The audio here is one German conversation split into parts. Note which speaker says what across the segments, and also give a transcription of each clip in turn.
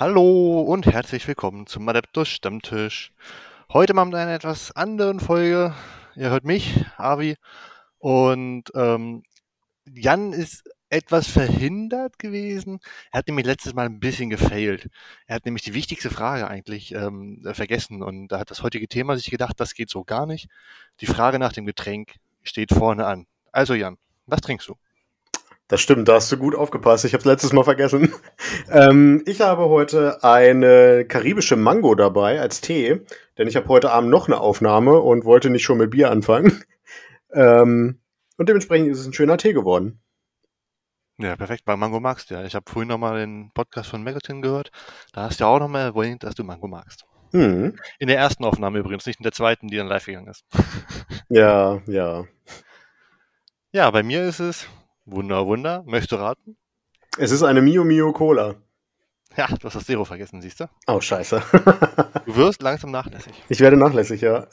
Speaker 1: Hallo und herzlich willkommen zum Adeptus Stammtisch. Heute mal mit einer etwas anderen Folge. Ihr hört mich, Avi, und ähm, Jan ist etwas verhindert gewesen. Er hat nämlich letztes Mal ein bisschen gefailt. Er hat nämlich die wichtigste Frage eigentlich ähm, vergessen und da hat das heutige Thema sich gedacht, das geht so gar nicht. Die Frage nach dem Getränk steht vorne an. Also Jan, was trinkst du?
Speaker 2: Das stimmt, da hast du gut aufgepasst. Ich habe es letztes Mal vergessen. ähm, ich habe heute eine karibische Mango dabei als Tee, denn ich habe heute Abend noch eine Aufnahme und wollte nicht schon mit Bier anfangen. ähm, und dementsprechend ist es ein schöner Tee geworden.
Speaker 1: Ja, perfekt, weil Mango magst du ja. Ich habe vorhin nochmal den Podcast von Magatin gehört. Da hast du ja auch nochmal erwähnt, dass du Mango magst. Mhm. In der ersten Aufnahme übrigens, nicht in der zweiten, die dann live gegangen ist.
Speaker 2: Ja, ja.
Speaker 1: Ja, bei mir ist es Wunder, Wunder. Möchtest du raten?
Speaker 2: Es ist eine Mio Mio Cola.
Speaker 1: Ja, du hast das Zero vergessen, siehst du?
Speaker 2: Oh, scheiße.
Speaker 1: du wirst langsam nachlässig.
Speaker 2: Ich werde nachlässig, ja.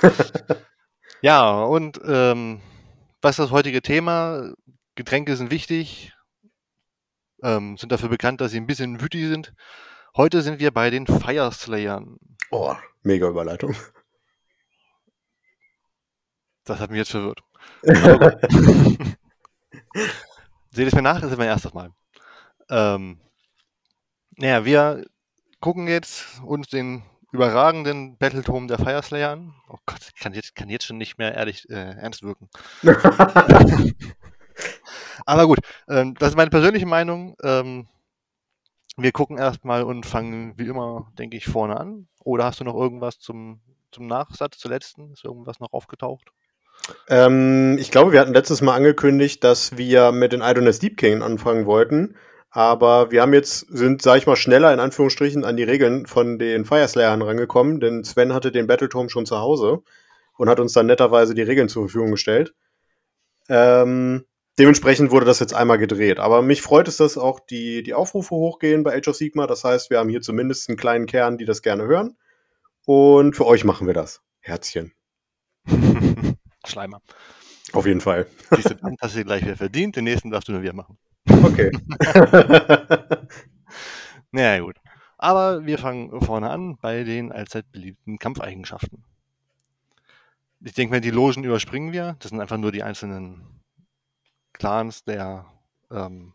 Speaker 1: ja, und ähm, was ist das heutige Thema? Getränke sind wichtig, ähm, sind dafür bekannt, dass sie ein bisschen wütig sind. Heute sind wir bei den Fire Slayern.
Speaker 2: Oh, mega Überleitung.
Speaker 1: Das hat mich jetzt verwirrt. Seht es mir nach, das ist mein erstes Mal. Ähm, naja, wir gucken jetzt uns den überragenden Battletome der Fireslayer an. Oh Gott, kann jetzt, kann jetzt schon nicht mehr ehrlich äh, ernst wirken. Aber gut, ähm, das ist meine persönliche Meinung. Ähm, wir gucken erstmal und fangen wie immer, denke ich, vorne an. Oder hast du noch irgendwas zum, zum Nachsatz, zur letzten? Ist irgendwas noch aufgetaucht?
Speaker 2: Ähm, ich glaube, wir hatten letztes Mal angekündigt, dass wir mit den Idoness Deep King anfangen wollten. Aber wir haben jetzt, sind, sag ich mal, schneller in Anführungsstrichen an die Regeln von den Fireslayern rangekommen, denn Sven hatte den Battleturm schon zu Hause und hat uns dann netterweise die Regeln zur Verfügung gestellt. Ähm, dementsprechend wurde das jetzt einmal gedreht. Aber mich freut es, dass auch die, die Aufrufe hochgehen bei Age of Sigma. Das heißt, wir haben hier zumindest einen kleinen Kern, die das gerne hören. Und für euch machen wir das. Herzchen.
Speaker 1: Schleimer.
Speaker 2: Auf jeden Fall.
Speaker 1: Diese Band hast du gleich wieder verdient, den nächsten darfst du nur wieder machen.
Speaker 2: Okay.
Speaker 1: naja, gut. Aber wir fangen vorne an bei den allzeit beliebten Kampfeigenschaften. Ich denke mal, die Logen überspringen wir. Das sind einfach nur die einzelnen Clans der ähm,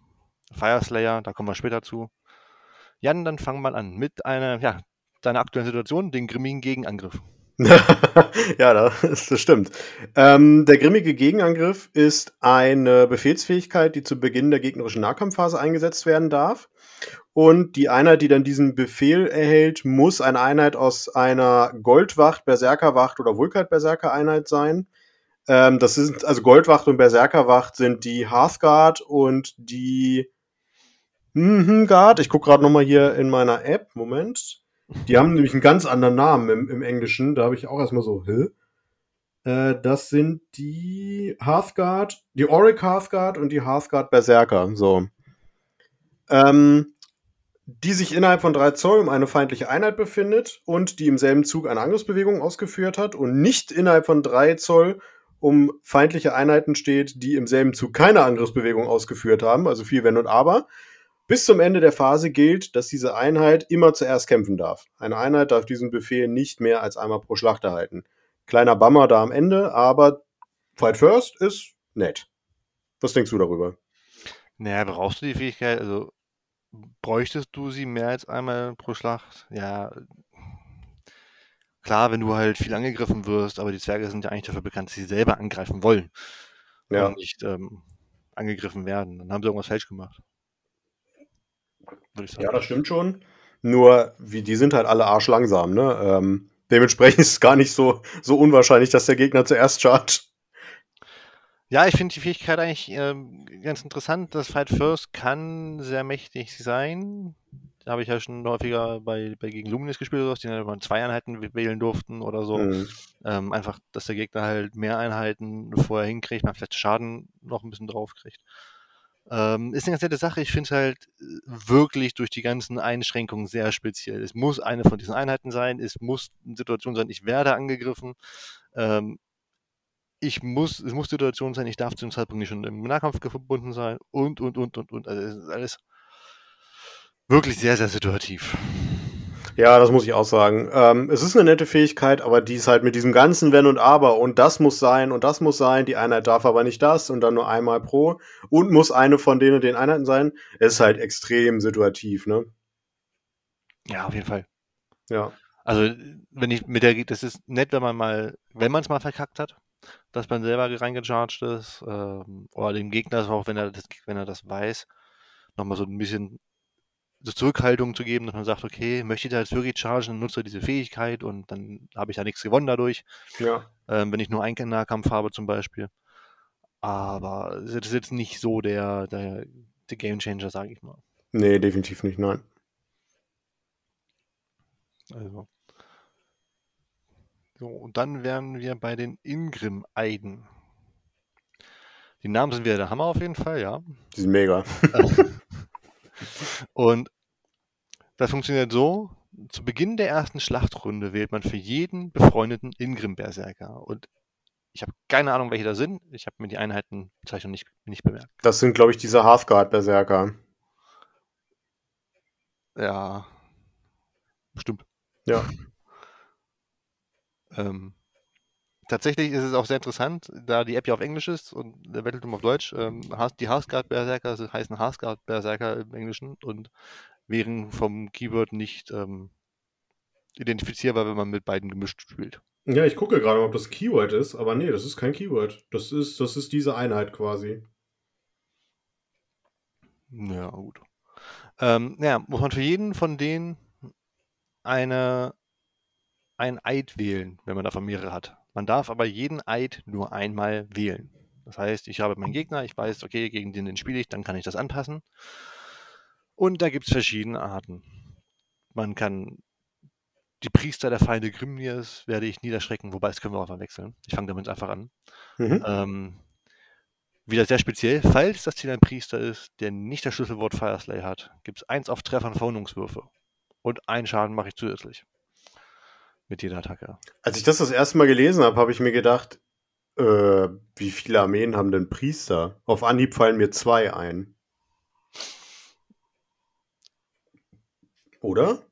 Speaker 1: Fireslayer. Da kommen wir später zu. Jan, dann fangen wir an mit einer, ja, deiner aktuellen Situation, den grimmigen Gegenangriff.
Speaker 2: ja, das, stimmt. Ähm, der grimmige Gegenangriff ist eine Befehlsfähigkeit, die zu Beginn der gegnerischen Nahkampfphase eingesetzt werden darf. Und die Einheit, die dann diesen Befehl erhält, muss eine Einheit aus einer Goldwacht, Berserkerwacht oder Vulkat-Berserker-Einheit sein. Ähm, das sind, also Goldwacht und Berserkerwacht sind die Hearthguard und die hm, Guard. Ich gucke gerade nochmal hier in meiner App. Moment. Die haben nämlich einen ganz anderen Namen im, im Englischen. Da habe ich auch erstmal so, hä? Äh, das sind die Hearthguard, die Auric Hearthguard und die Hearthguard Berserker. So. Ähm, die sich innerhalb von drei Zoll um eine feindliche Einheit befindet und die im selben Zug eine Angriffsbewegung ausgeführt hat und nicht innerhalb von drei Zoll um feindliche Einheiten steht, die im selben Zug keine Angriffsbewegung ausgeführt haben, also viel Wenn und Aber, bis zum Ende der Phase gilt, dass diese Einheit immer zuerst kämpfen darf. Eine Einheit darf diesen Befehl nicht mehr als einmal pro Schlacht erhalten. Kleiner Bummer da am Ende, aber Fight First ist nett. Was denkst du darüber?
Speaker 1: Naja, brauchst du die Fähigkeit, also bräuchtest du sie mehr als einmal pro Schlacht? Ja, klar, wenn du halt viel angegriffen wirst, aber die Zwerge sind ja eigentlich dafür bekannt, dass sie selber angreifen wollen ja. und nicht ähm, angegriffen werden. Dann haben sie irgendwas falsch gemacht
Speaker 2: würde ich sagen. Ja, das stimmt schon. Nur, wie, die sind halt alle arschlangsam, ne? Ähm, dementsprechend ist es gar nicht so, so unwahrscheinlich, dass der Gegner zuerst chargt.
Speaker 1: Ja, ich finde die Fähigkeit eigentlich äh, ganz interessant. Das Fight First kann sehr mächtig sein. Da habe ich ja schon häufiger bei, bei gegen Luminis gespielt, die dann zwei Einheiten wählen durften oder so. Mhm. Ähm, einfach, dass der Gegner halt mehr Einheiten vorher hinkriegt, man vielleicht Schaden noch ein bisschen drauf kriegt. Ähm, ist eine ganz nette Sache. Ich finde es halt äh, wirklich durch die ganzen Einschränkungen sehr speziell. Es muss eine von diesen Einheiten sein. Es muss eine Situation sein, ich werde angegriffen. Ähm, ich muss, es muss Situation sein, ich darf zu dem Zeitpunkt nicht schon im Nahkampf verbunden sein und, und, und, und, und. Also es ist alles wirklich sehr, sehr situativ.
Speaker 2: Ja, das muss ich auch sagen. Ähm, es ist eine nette Fähigkeit, aber die ist halt mit diesem ganzen Wenn und Aber und das muss sein und das muss sein, die Einheit darf aber nicht das und dann nur einmal pro und muss eine von denen und den Einheiten sein. Es ist halt extrem situativ, ne?
Speaker 1: Ja, auf jeden Fall.
Speaker 2: Ja.
Speaker 1: Also, wenn ich mit der, das ist nett, wenn man mal, wenn man es mal verkackt hat, dass man selber reingecharged ist, ähm, oder dem Gegner auch, wenn er das, wenn er das weiß, nochmal so ein bisschen so Zurückhaltung zu geben, dass man sagt, okay, möchte ich da jetzt wirklich chargen, dann nutze diese Fähigkeit und dann habe ich da nichts gewonnen dadurch.
Speaker 2: Ja.
Speaker 1: Ähm, wenn ich nur einen Nahkampf habe zum Beispiel. Aber das ist jetzt nicht so der, der, der Game Changer, sage ich mal.
Speaker 2: Nee, definitiv nicht, nein.
Speaker 1: Also. So, und dann wären wir bei den Ingrim-Eiden. Die Namen sind wieder der Hammer auf jeden Fall, ja.
Speaker 2: Die sind mega.
Speaker 1: und das funktioniert so: Zu Beginn der ersten Schlachtrunde wählt man für jeden befreundeten Ingrim-Berserker. Und ich habe keine Ahnung, welche da sind. Ich habe mir die Einheitenbezeichnung nicht, nicht bemerkt.
Speaker 2: Das sind, glaube ich, diese Halfguard-Berserker.
Speaker 1: Ja. Bestimmt.
Speaker 2: Ja.
Speaker 1: Ähm, tatsächlich ist es auch sehr interessant, da die App ja auf Englisch ist und der Battletum auf Deutsch. Ähm, die Harsguard Berserker heißen Harsguard Berserker im Englischen und wären vom Keyword nicht ähm, identifizierbar, wenn man mit beiden gemischt spielt.
Speaker 2: Ja, ich gucke gerade, ob das Keyword ist, aber nee, das ist kein Keyword. Das ist, das ist diese Einheit quasi.
Speaker 1: Ja, gut. Ähm, ja, muss man für jeden von denen eine, ein Eid wählen, wenn man davon mehrere hat. Man darf aber jeden Eid nur einmal wählen. Das heißt, ich habe meinen Gegner, ich weiß, okay, gegen den, den spiele ich, dann kann ich das anpassen. Und da gibt es verschiedene Arten. Man kann die Priester der Feinde Grimniers werde ich niederschrecken, wobei das können wir auch mal wechseln. Ich fange damit einfach an. Mhm. Ähm, wieder sehr speziell, falls das Ziel ein Priester ist, der nicht das Schlüsselwort Fireslay hat, gibt es eins auf Treffern Verwundungswürfe. Und einen Schaden mache ich zusätzlich. Mit jeder Attacke.
Speaker 2: Als ich das das erste Mal gelesen habe, habe ich mir gedacht, äh, wie viele Armeen haben denn Priester? Auf Anhieb fallen mir zwei ein. Oder?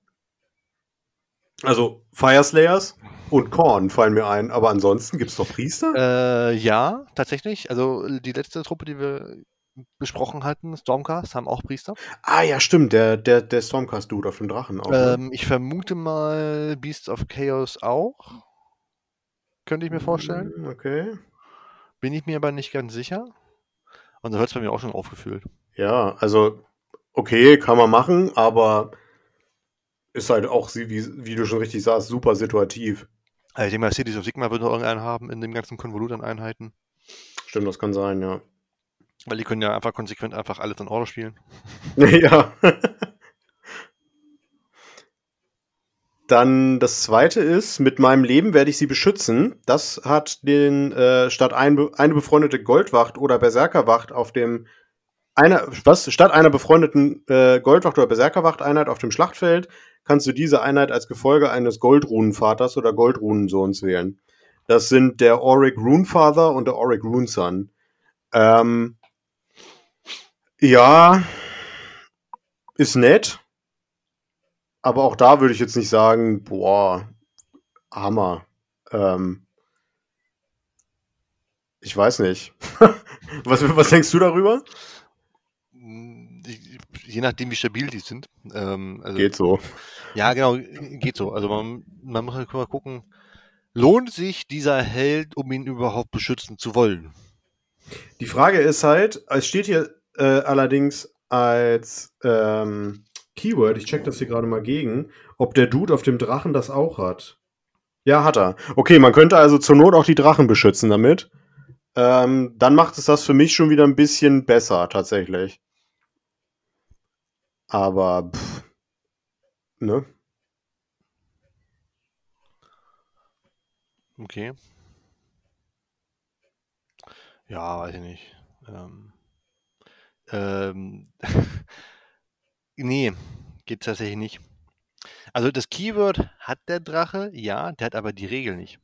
Speaker 2: Also Fireslayers und Korn fallen mir ein, aber ansonsten gibt es doch Priester?
Speaker 1: Äh, ja, tatsächlich. Also die letzte Truppe, die wir besprochen hatten, Stormcast, haben auch Priester.
Speaker 2: Ah ja, stimmt, der, der, der Stormcast-Dude auf dem Drachen auch.
Speaker 1: Ne? Ähm, ich vermute mal Beasts of Chaos auch. Könnte ich mir vorstellen.
Speaker 2: Hm, okay.
Speaker 1: Bin ich mir aber nicht ganz sicher. Und so hört es bei mir auch schon aufgefühlt.
Speaker 2: Ja, also okay, kann man machen, aber ist halt auch, wie, wie du schon richtig sagst, super situativ.
Speaker 1: Also ich denke mal, Cities of Sigma wird noch irgendeinen haben in dem ganzen Konvolut an Einheiten.
Speaker 2: Stimmt, das kann sein, ja.
Speaker 1: Weil die können ja einfach konsequent einfach alles in Order spielen.
Speaker 2: ja. Dann das zweite ist, mit meinem Leben werde ich sie beschützen. Das hat den, äh, statt ein, eine befreundete Goldwacht oder Berserkerwacht auf dem, einer, was, statt einer befreundeten äh, Goldwacht oder Berserkerwacht-Einheit auf dem Schlachtfeld, kannst du diese Einheit als Gefolge eines Goldrunenvaters oder Goldrunensohns wählen. Das sind der Auric Runefather und der Auric Runeson. Ähm, ja, ist nett. Aber auch da würde ich jetzt nicht sagen, boah, Hammer. Ähm, ich weiß nicht. was, was denkst du darüber?
Speaker 1: Je nachdem, wie stabil die sind. Ähm,
Speaker 2: also, geht so.
Speaker 1: Ja, genau, geht so. Also man, man muss halt mal gucken, lohnt sich dieser Held, um ihn überhaupt beschützen zu wollen?
Speaker 2: Die Frage ist halt, es steht hier äh, allerdings als ähm, Keyword, ich check das hier gerade mal gegen, ob der Dude auf dem Drachen das auch hat. Ja, hat er. Okay, man könnte also zur Not auch die Drachen beschützen damit. Ähm, dann macht es das für mich schon wieder ein bisschen besser, tatsächlich. Aber, pff, ne?
Speaker 1: Okay. Ja, weiß ich nicht. Ähm, ähm, nee, geht tatsächlich nicht. Also das Keyword hat der Drache, ja, der hat aber die Regel nicht.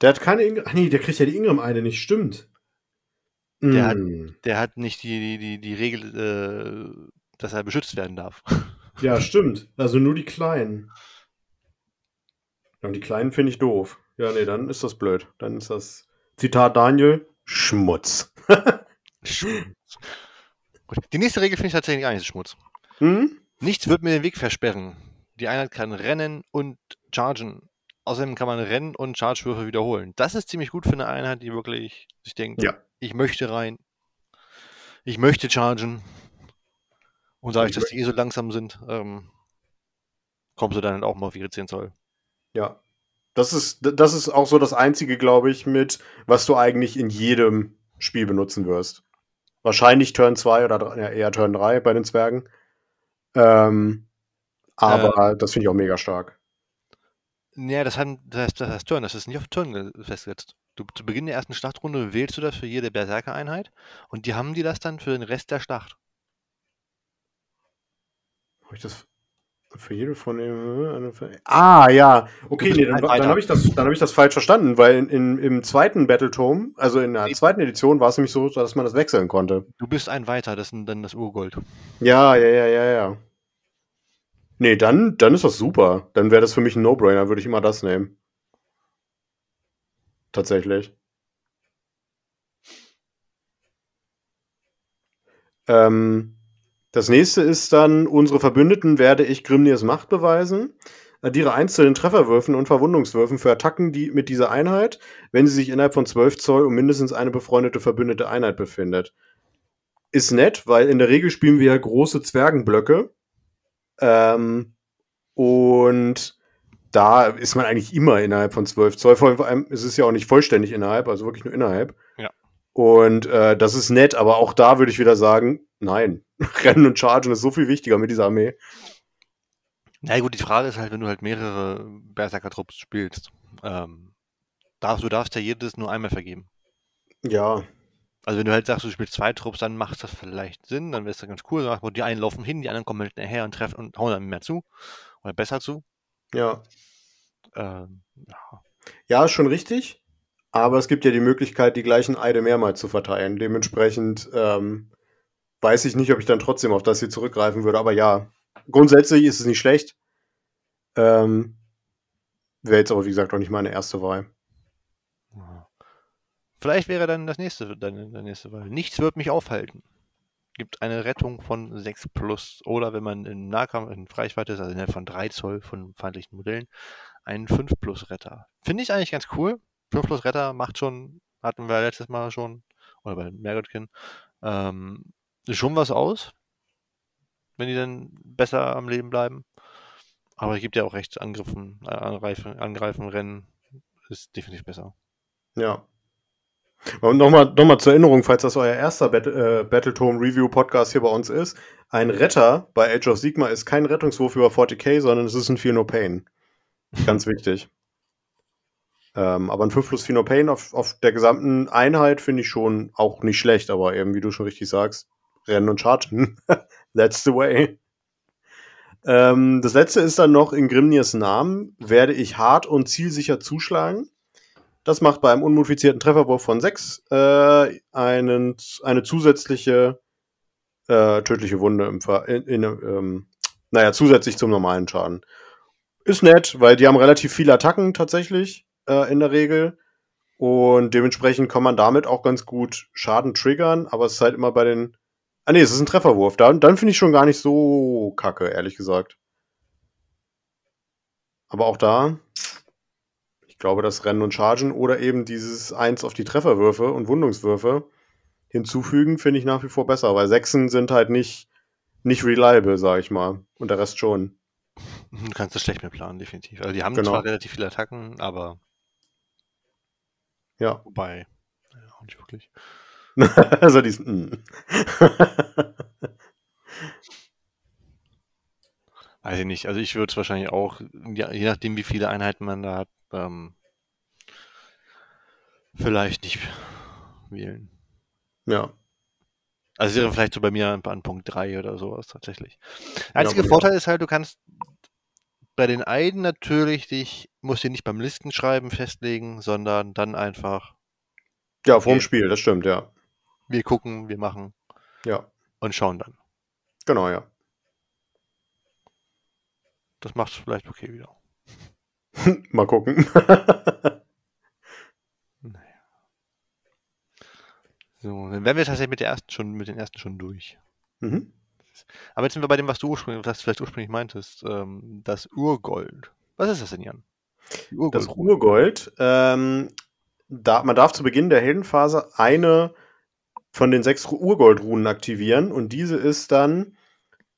Speaker 2: Der hat keine Ingram. Nee, der kriegt ja die Ingram eine nicht, stimmt.
Speaker 1: Der, mm. hat, der hat nicht die, die, die, die Regel, äh, dass er beschützt werden darf.
Speaker 2: Ja, stimmt. Also nur die Kleinen. Und die Kleinen finde ich doof. Ja, nee, dann ist das blöd. Dann ist das Zitat Daniel Schmutz.
Speaker 1: Gut. Die nächste Regel finde ich tatsächlich eigentlich Schmutz.
Speaker 2: Hm?
Speaker 1: Nichts wird mir den Weg versperren. Die Einheit kann rennen und chargen. Außerdem kann man Rennen und Chargewürfe wiederholen. Das ist ziemlich gut für eine Einheit, die wirklich sich denkt,
Speaker 2: Ja.
Speaker 1: ich möchte rein, ich möchte chargen. Und dadurch,
Speaker 2: Ich
Speaker 1: dass die eh so langsam sind, ähm, kommst du dann halt auch mal auf ihre 10 Zoll.
Speaker 2: Ja. Das ist, das ist auch so das Einzige, glaube ich, mit, was du eigentlich in jedem Spiel benutzen wirst. Wahrscheinlich Turn 2 oder ja, eher Turn 3 bei den Zwergen. Ähm, aber das finde ich auch mega stark.
Speaker 1: Ja, das, hat, das, heißt, das heißt Turn, das ist nicht auf Turn ge- festgesetzt. Du, zu Beginn der ersten Schlachtrunde wählst du das für jede Berserker-Einheit und die haben die das dann für den Rest der Schlacht.
Speaker 2: Habe ich das für jede von für- Ah, ja. Okay, nee, dann, dann habe ich, das- dann hab ich das falsch verstanden, weil in, in, im zweiten Battletome, also in der zweiten Edition, war es nämlich so, dass man das wechseln konnte.
Speaker 1: Du bist ein weiter, das ist dann das Urgold.
Speaker 2: Ja, ja, ja, ja, ja. Nee, dann, dann ist das super. Dann wäre das für mich ein No-Brainer, würde ich immer das nehmen. Tatsächlich. Ähm, das nächste ist dann, unsere Verbündeten werde ich Grimnirs Macht beweisen. Addiere den Trefferwürfen und Verwundungswürfen für Attacken die, mit dieser Einheit, wenn sie sich innerhalb von 12 Zoll um mindestens eine befreundete verbündete Einheit befindet. Ist nett, weil in der Regel spielen wir ja große Zwergenblöcke. Ähm, und da ist man eigentlich immer innerhalb von 12 Zoll. Vor allem ist es ja auch nicht vollständig innerhalb, also wirklich nur innerhalb.
Speaker 1: Ja.
Speaker 2: Und äh, das ist nett, aber auch da würde ich wieder sagen, nein. Rennen und Chargen ist so viel wichtiger mit dieser Armee.
Speaker 1: Na gut, die Frage ist halt, wenn du halt mehrere Berserker-Trupps spielst, ähm, darfst, du darfst ja jedes nur einmal vergeben.
Speaker 2: Ja,
Speaker 1: Also wenn du halt sagst, du spielst zwei Trupps, dann macht das vielleicht Sinn, dann wäre es ganz cool. Sag, Die einen laufen hin, die anderen kommen halt nachher und treffen und hauen dann mehr zu. Oder besser zu.
Speaker 2: ja.
Speaker 1: Ähm, ja.
Speaker 2: Ja, ist schon richtig. Aber es gibt ja die Möglichkeit, die gleichen Eide mehrmals zu verteilen. Dementsprechend ähm, weiß ich nicht, ob ich dann trotzdem auf das hier zurückgreifen würde. Aber ja, grundsätzlich ist es nicht schlecht. Ähm, Wäre jetzt aber, wie gesagt, auch nicht meine erste Wahl.
Speaker 1: Vielleicht wäre dann das nächste, deine, deine nächste Wahl. Nichts wird mich aufhalten. Gibt eine Rettung von 6 plus. Oder wenn man in Nahkampf, in Reichweite ist, also innerhalb von 3 Zoll von feindlichen Modellen, einen 5 plus Retter. Finde ich eigentlich ganz cool. 5 plus Retter macht schon, hatten wir letztes Mal schon, oder bei Mergotkin, ähm, schon was aus. Wenn die dann besser am Leben bleiben. Aber es gibt ja auch recht, Angriffen, äh, angreifen, angreifen, rennen ist definitiv besser.
Speaker 2: Ja. Und nochmal noch mal zur Erinnerung, falls das euer erster Bat äh, Battletome Review Podcast hier bei uns ist. Ein Retter bei Age of Sigma ist kein Rettungswurf über 40k, sondern es ist ein Fear No Pain. Ganz wichtig. Ähm, aber ein 5 plus Fear No Pain auf, auf der gesamten Einheit finde ich schon auch nicht schlecht, aber eben, wie du schon richtig sagst, Rennen und Chargen. That's the way. Ähm, das letzte ist dann noch in Grimnirs Namen werde ich hart und zielsicher zuschlagen. Das macht bei einem unmodifizierten Trefferwurf von 6 äh, einen, eine zusätzliche äh, tödliche Wunde im Ver in, in, ähm, naja, zusätzlich zum normalen Schaden. Ist nett, weil die haben relativ viele Attacken tatsächlich äh, in der Regel. Und dementsprechend kann man damit auch ganz gut Schaden triggern, aber es ist halt immer bei den. Ah nee, es ist ein Trefferwurf. Da, dann finde ich schon gar nicht so kacke, ehrlich gesagt. Aber auch da, ich glaube, das Rennen und Chargen oder eben dieses Eins auf die Trefferwürfe und Wundungswürfe hinzufügen, finde ich nach wie vor besser, weil Sechsen sind halt nicht, nicht reliable, sag ich mal. Und der Rest schon.
Speaker 1: Du kannst das schlecht mehr planen, definitiv. Also die haben
Speaker 2: Genau.
Speaker 1: zwar relativ viele Attacken, aber
Speaker 2: Ja.
Speaker 1: wobei, ja, auch nicht wirklich.
Speaker 2: also diesen. mm.
Speaker 1: Weiß ich nicht. Also ich würde es wahrscheinlich auch, ja, je nachdem wie viele Einheiten man da hat, ähm, vielleicht nicht wählen.
Speaker 2: ja.
Speaker 1: Also es wäre vielleicht so bei mir an, Punkt 3 oder sowas tatsächlich. Der einzige
Speaker 2: bei mir
Speaker 1: Vorteil ist halt, du kannst bei den Eiden natürlich dich, musst dir nicht beim Listenschreiben festlegen, sondern dann einfach,
Speaker 2: Ja, vorm
Speaker 1: Okay.
Speaker 2: Spiel, das stimmt, ja.
Speaker 1: Wir gucken, wir machen
Speaker 2: Ja.
Speaker 1: und schauen dann.
Speaker 2: Genau, ja.
Speaker 1: das macht es vielleicht okay wieder.
Speaker 2: Mal gucken.
Speaker 1: So, dann wären wir tatsächlich mit der ersten schon, mit den ersten schon durch.
Speaker 2: Mhm.
Speaker 1: Aber jetzt sind wir bei dem, was du ursprünglich, was du vielleicht ursprünglich meintest, ähm, das Urgold. Was ist das denn, Jan?
Speaker 2: Die Das Urgold, ähm, da, man darf zu Beginn der Heldenphase eine von den sechs Urgoldrunen aktivieren und diese ist dann,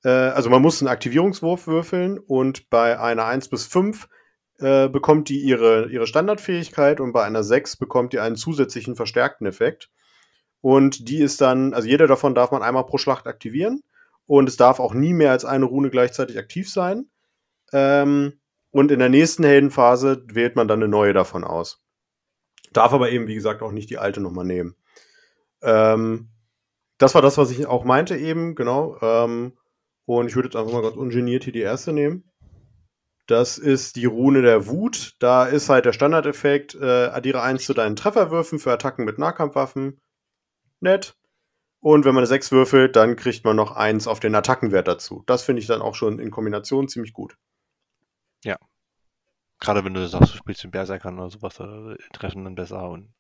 Speaker 2: äh, also man muss einen Aktivierungswurf würfeln und bei einer 1 bis 5 äh, bekommt die ihre, ihre Standardfähigkeit und bei einer 6 bekommt die einen zusätzlichen verstärkten Effekt. Und die ist dann, also jeder davon darf man einmal pro Schlacht aktivieren und es darf auch nie mehr als eine Rune gleichzeitig aktiv sein. Ähm, und in der nächsten Heldenphase wählt man dann eine neue davon aus. Darf aber eben, wie gesagt, auch nicht die alte nochmal nehmen. Ähm, das war das, was ich auch meinte eben, genau. Ähm, und ich würde jetzt einfach mal ganz ungeniert hier die erste nehmen. Das ist die Rune der Wut. Da ist halt der Standardeffekt, äh, addiere 1 zu deinen Trefferwürfen für Attacken mit Nahkampfwaffen. Nett. Und wenn man eine 6 würfelt, dann kriegt man noch 1 auf den Attackenwert dazu. Das finde ich dann auch schon in Kombination ziemlich gut.
Speaker 1: Ja. Gerade wenn du sagst, du spielst den Berserkern oder sowas, da treffen dann besser. Und,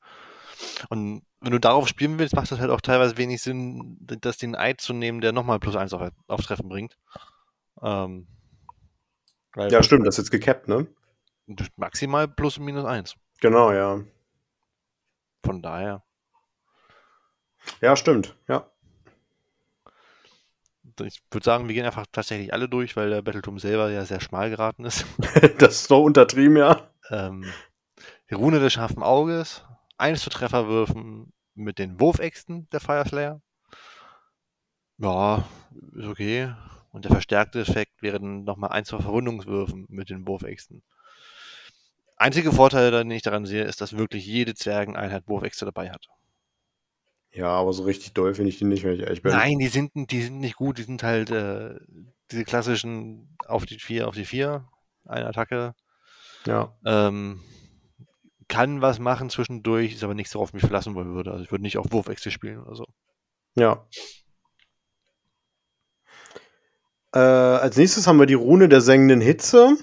Speaker 1: und wenn du darauf spielen willst, macht das halt auch teilweise wenig Sinn, das den Eid zu nehmen, der nochmal plus 1 auf, auf Treffen bringt. Ähm,
Speaker 2: ja, stimmt, das ist jetzt gekappt, ne?
Speaker 1: Maximal plus und minus 1.
Speaker 2: Genau, ja.
Speaker 1: Von daher.
Speaker 2: Ja, stimmt, ja.
Speaker 1: Ich würde sagen, wir gehen einfach tatsächlich alle durch, weil der Battleturm selber ja sehr schmal geraten ist.
Speaker 2: das ist doch untertrieben, ja.
Speaker 1: Ähm, Rune des scharfen Auges, eins zu Trefferwürfen mit den Wurfäxten der Fireslayer. Ja, ist okay. Und der verstärkte Effekt wäre dann nochmal eins zu Verwundungswürfen mit den Wurfäxten. Einzige Vorteil, den ich daran sehe, ist, dass wirklich jede Zwergeneinheit Wurfäxte dabei hat.
Speaker 2: Ja, aber so richtig doll finde ich die nicht, wenn ich ehrlich bin.
Speaker 1: Nein, die sind, die sind nicht gut. Die sind halt äh, diese klassischen auf die 4, auf die 4, eine Attacke.
Speaker 2: Ja.
Speaker 1: Ähm, kann was machen zwischendurch, ist aber nichts, worauf ich mich verlassen wollen würde. Also ich würde nicht auf Wurfwechsel spielen oder so.
Speaker 2: Ja. Äh, als nächstes haben wir die Rune der sengenden Hitze.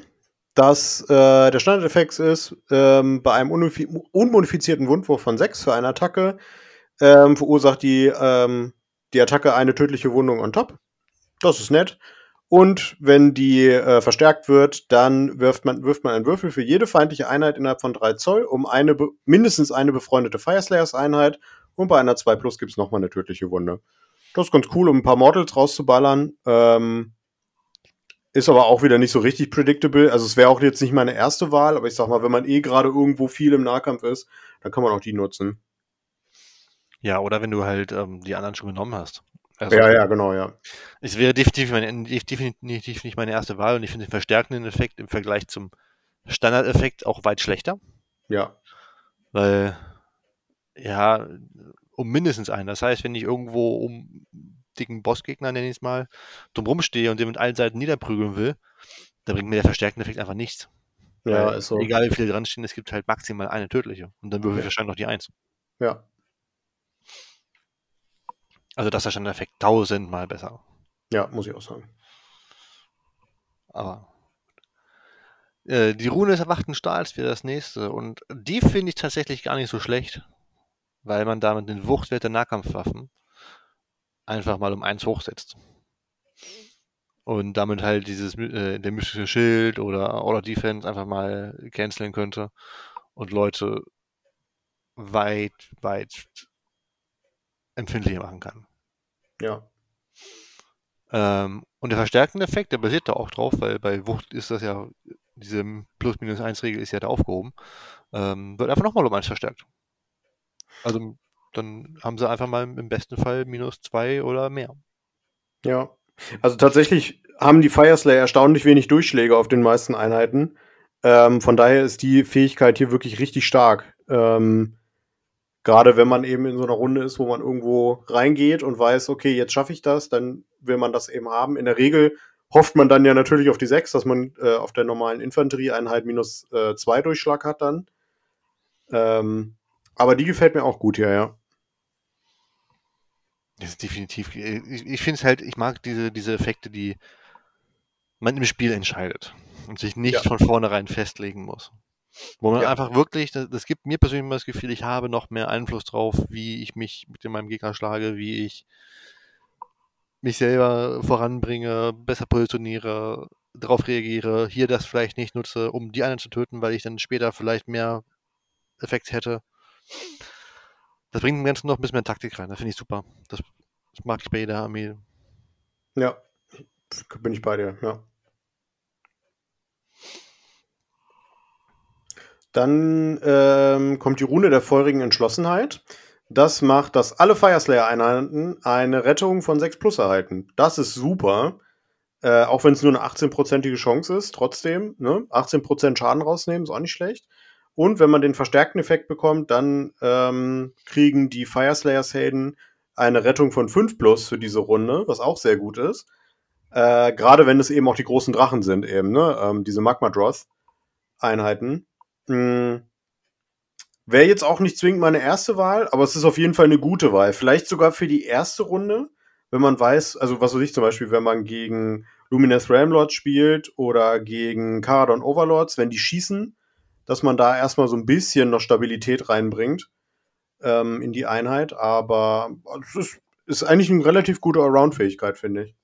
Speaker 2: Das äh, der Standardeffekt ist, ähm, bei einem unmodifizierten Wundwurf von 6 für eine Attacke ähm, verursacht die, ähm, die Attacke eine tödliche Wundung on top. Das ist nett. Und wenn die äh, verstärkt wird, dann wirft man, wirft man einen Würfel für jede feindliche Einheit innerhalb von 3 Zoll um eine mindestens eine befreundete Fireslayers-Einheit. Und bei einer 2 Plus gibt es nochmal eine tödliche Wunde. Das ist ganz cool, um ein paar Mortals rauszuballern. Ähm, ist aber auch wieder nicht so richtig predictable. Also es wäre auch jetzt nicht meine erste Wahl, aber ich sag mal, wenn man eh gerade irgendwo viel im Nahkampf ist, dann kann man auch die nutzen.
Speaker 1: Ja, oder wenn du halt ähm, die anderen schon genommen hast. Also,
Speaker 2: ja, ja, genau, ja.
Speaker 1: Es wäre definitiv, meine, definitiv nicht meine erste Wahl und ich finde den verstärkenden Effekt im Vergleich zum Standardeffekt auch weit schlechter.
Speaker 2: Ja.
Speaker 1: Weil, ja, um mindestens einen. Das heißt, wenn ich irgendwo um dicken Bossgegner, nenne ich es mal, drumherum stehe und den mit allen Seiten niederprügeln will, dann bringt mir der verstärkende Effekt einfach nichts.
Speaker 2: Ja, Weil, ist so.
Speaker 1: Egal wie viele dran stehen, es gibt halt maximal eine tödliche. Und dann würfel ich wahrscheinlich noch die Eins.
Speaker 2: Ja.
Speaker 1: Also das ist schon der Effekt tausendmal besser.
Speaker 2: Ja, muss ich auch sagen.
Speaker 1: Aber äh, die Rune des erwachten Stahls wäre das nächste. Und die finde ich tatsächlich gar nicht so schlecht. Weil man damit den Wuchtwert der Nahkampfwaffen einfach mal um eins hochsetzt. Und damit halt dieses äh, der mystische Schild oder oder Defense einfach mal canceln könnte und Leute weit, weit empfindlicher machen kann.
Speaker 2: Ja.
Speaker 1: Ähm, und der verstärkende Effekt, der basiert da auch drauf, weil bei Wucht ist das ja, diese Plus-Minus-1-Regel ist ja da aufgehoben, ähm, wird einfach nochmal um eins verstärkt. Also dann haben sie einfach mal im besten Fall minus zwei oder mehr.
Speaker 2: Ja. Also tatsächlich haben die Fireslayer erstaunlich wenig Durchschläge auf den meisten Einheiten. Ähm, von daher ist die Fähigkeit hier wirklich richtig stark. Ähm, Gerade wenn man eben in so einer Runde ist, wo man irgendwo reingeht und weiß, okay, jetzt schaffe ich das, dann will man das eben haben. In der Regel hofft man dann ja natürlich auf die 6, dass man äh, auf der normalen Infanterieeinheit minus 2 äh, Durchschlag hat dann. Ähm, aber die gefällt mir auch gut hier, ja.
Speaker 1: Das ist definitiv. Ich, ich finde es halt, ich mag diese, diese Effekte, die man im Spiel entscheidet und sich nicht
Speaker 2: Ja.
Speaker 1: von vornherein festlegen muss. Wo man
Speaker 2: Ja.
Speaker 1: einfach wirklich, das, das gibt mir persönlich immer das Gefühl, ich habe noch mehr Einfluss drauf, wie ich mich mit meinem Gegner schlage, wie ich mich selber voranbringe, besser positioniere, darauf reagiere, hier das vielleicht nicht nutze, um die anderen zu töten, weil ich dann später vielleicht mehr Effekt hätte. Das bringt dem Ganzen noch ein bisschen mehr Taktik rein. Das finde ich super. Das, das mag ich bei jeder Armee.
Speaker 2: Ja, bin ich bei dir, ja. Dann ähm, kommt die Rune der feurigen Entschlossenheit. Das macht, dass alle Fireslayer-Einheiten eine Rettung von 6 plus erhalten. Das ist super. Äh, auch wenn es nur eine 18-prozentige Chance ist, trotzdem, ne? 18% Schaden rausnehmen, ist auch nicht schlecht. Und wenn man den verstärkten Effekt bekommt, dann ähm, kriegen die Fireslayers-Helden eine Rettung von 5 plus für diese Runde, was auch sehr gut ist. Äh, Gerade wenn es eben auch die großen Drachen sind, eben, ne? Ähm, diese Magma-Droth-Einheiten. Hm. Wäre jetzt auch nicht zwingend meine erste Wahl, aber es ist auf jeden Fall eine gute Wahl. Vielleicht sogar für die erste Runde, wenn man weiß, also was weiß ich zum Beispiel, wenn man gegen Lumineth Ramlords spielt oder gegen Caradon Overlords, wenn die schießen, dass man da erstmal so ein bisschen noch Stabilität reinbringt ähm, in die Einheit. Aber es ist, ist eigentlich eine relativ gute Around-Fähigkeit, finde ich.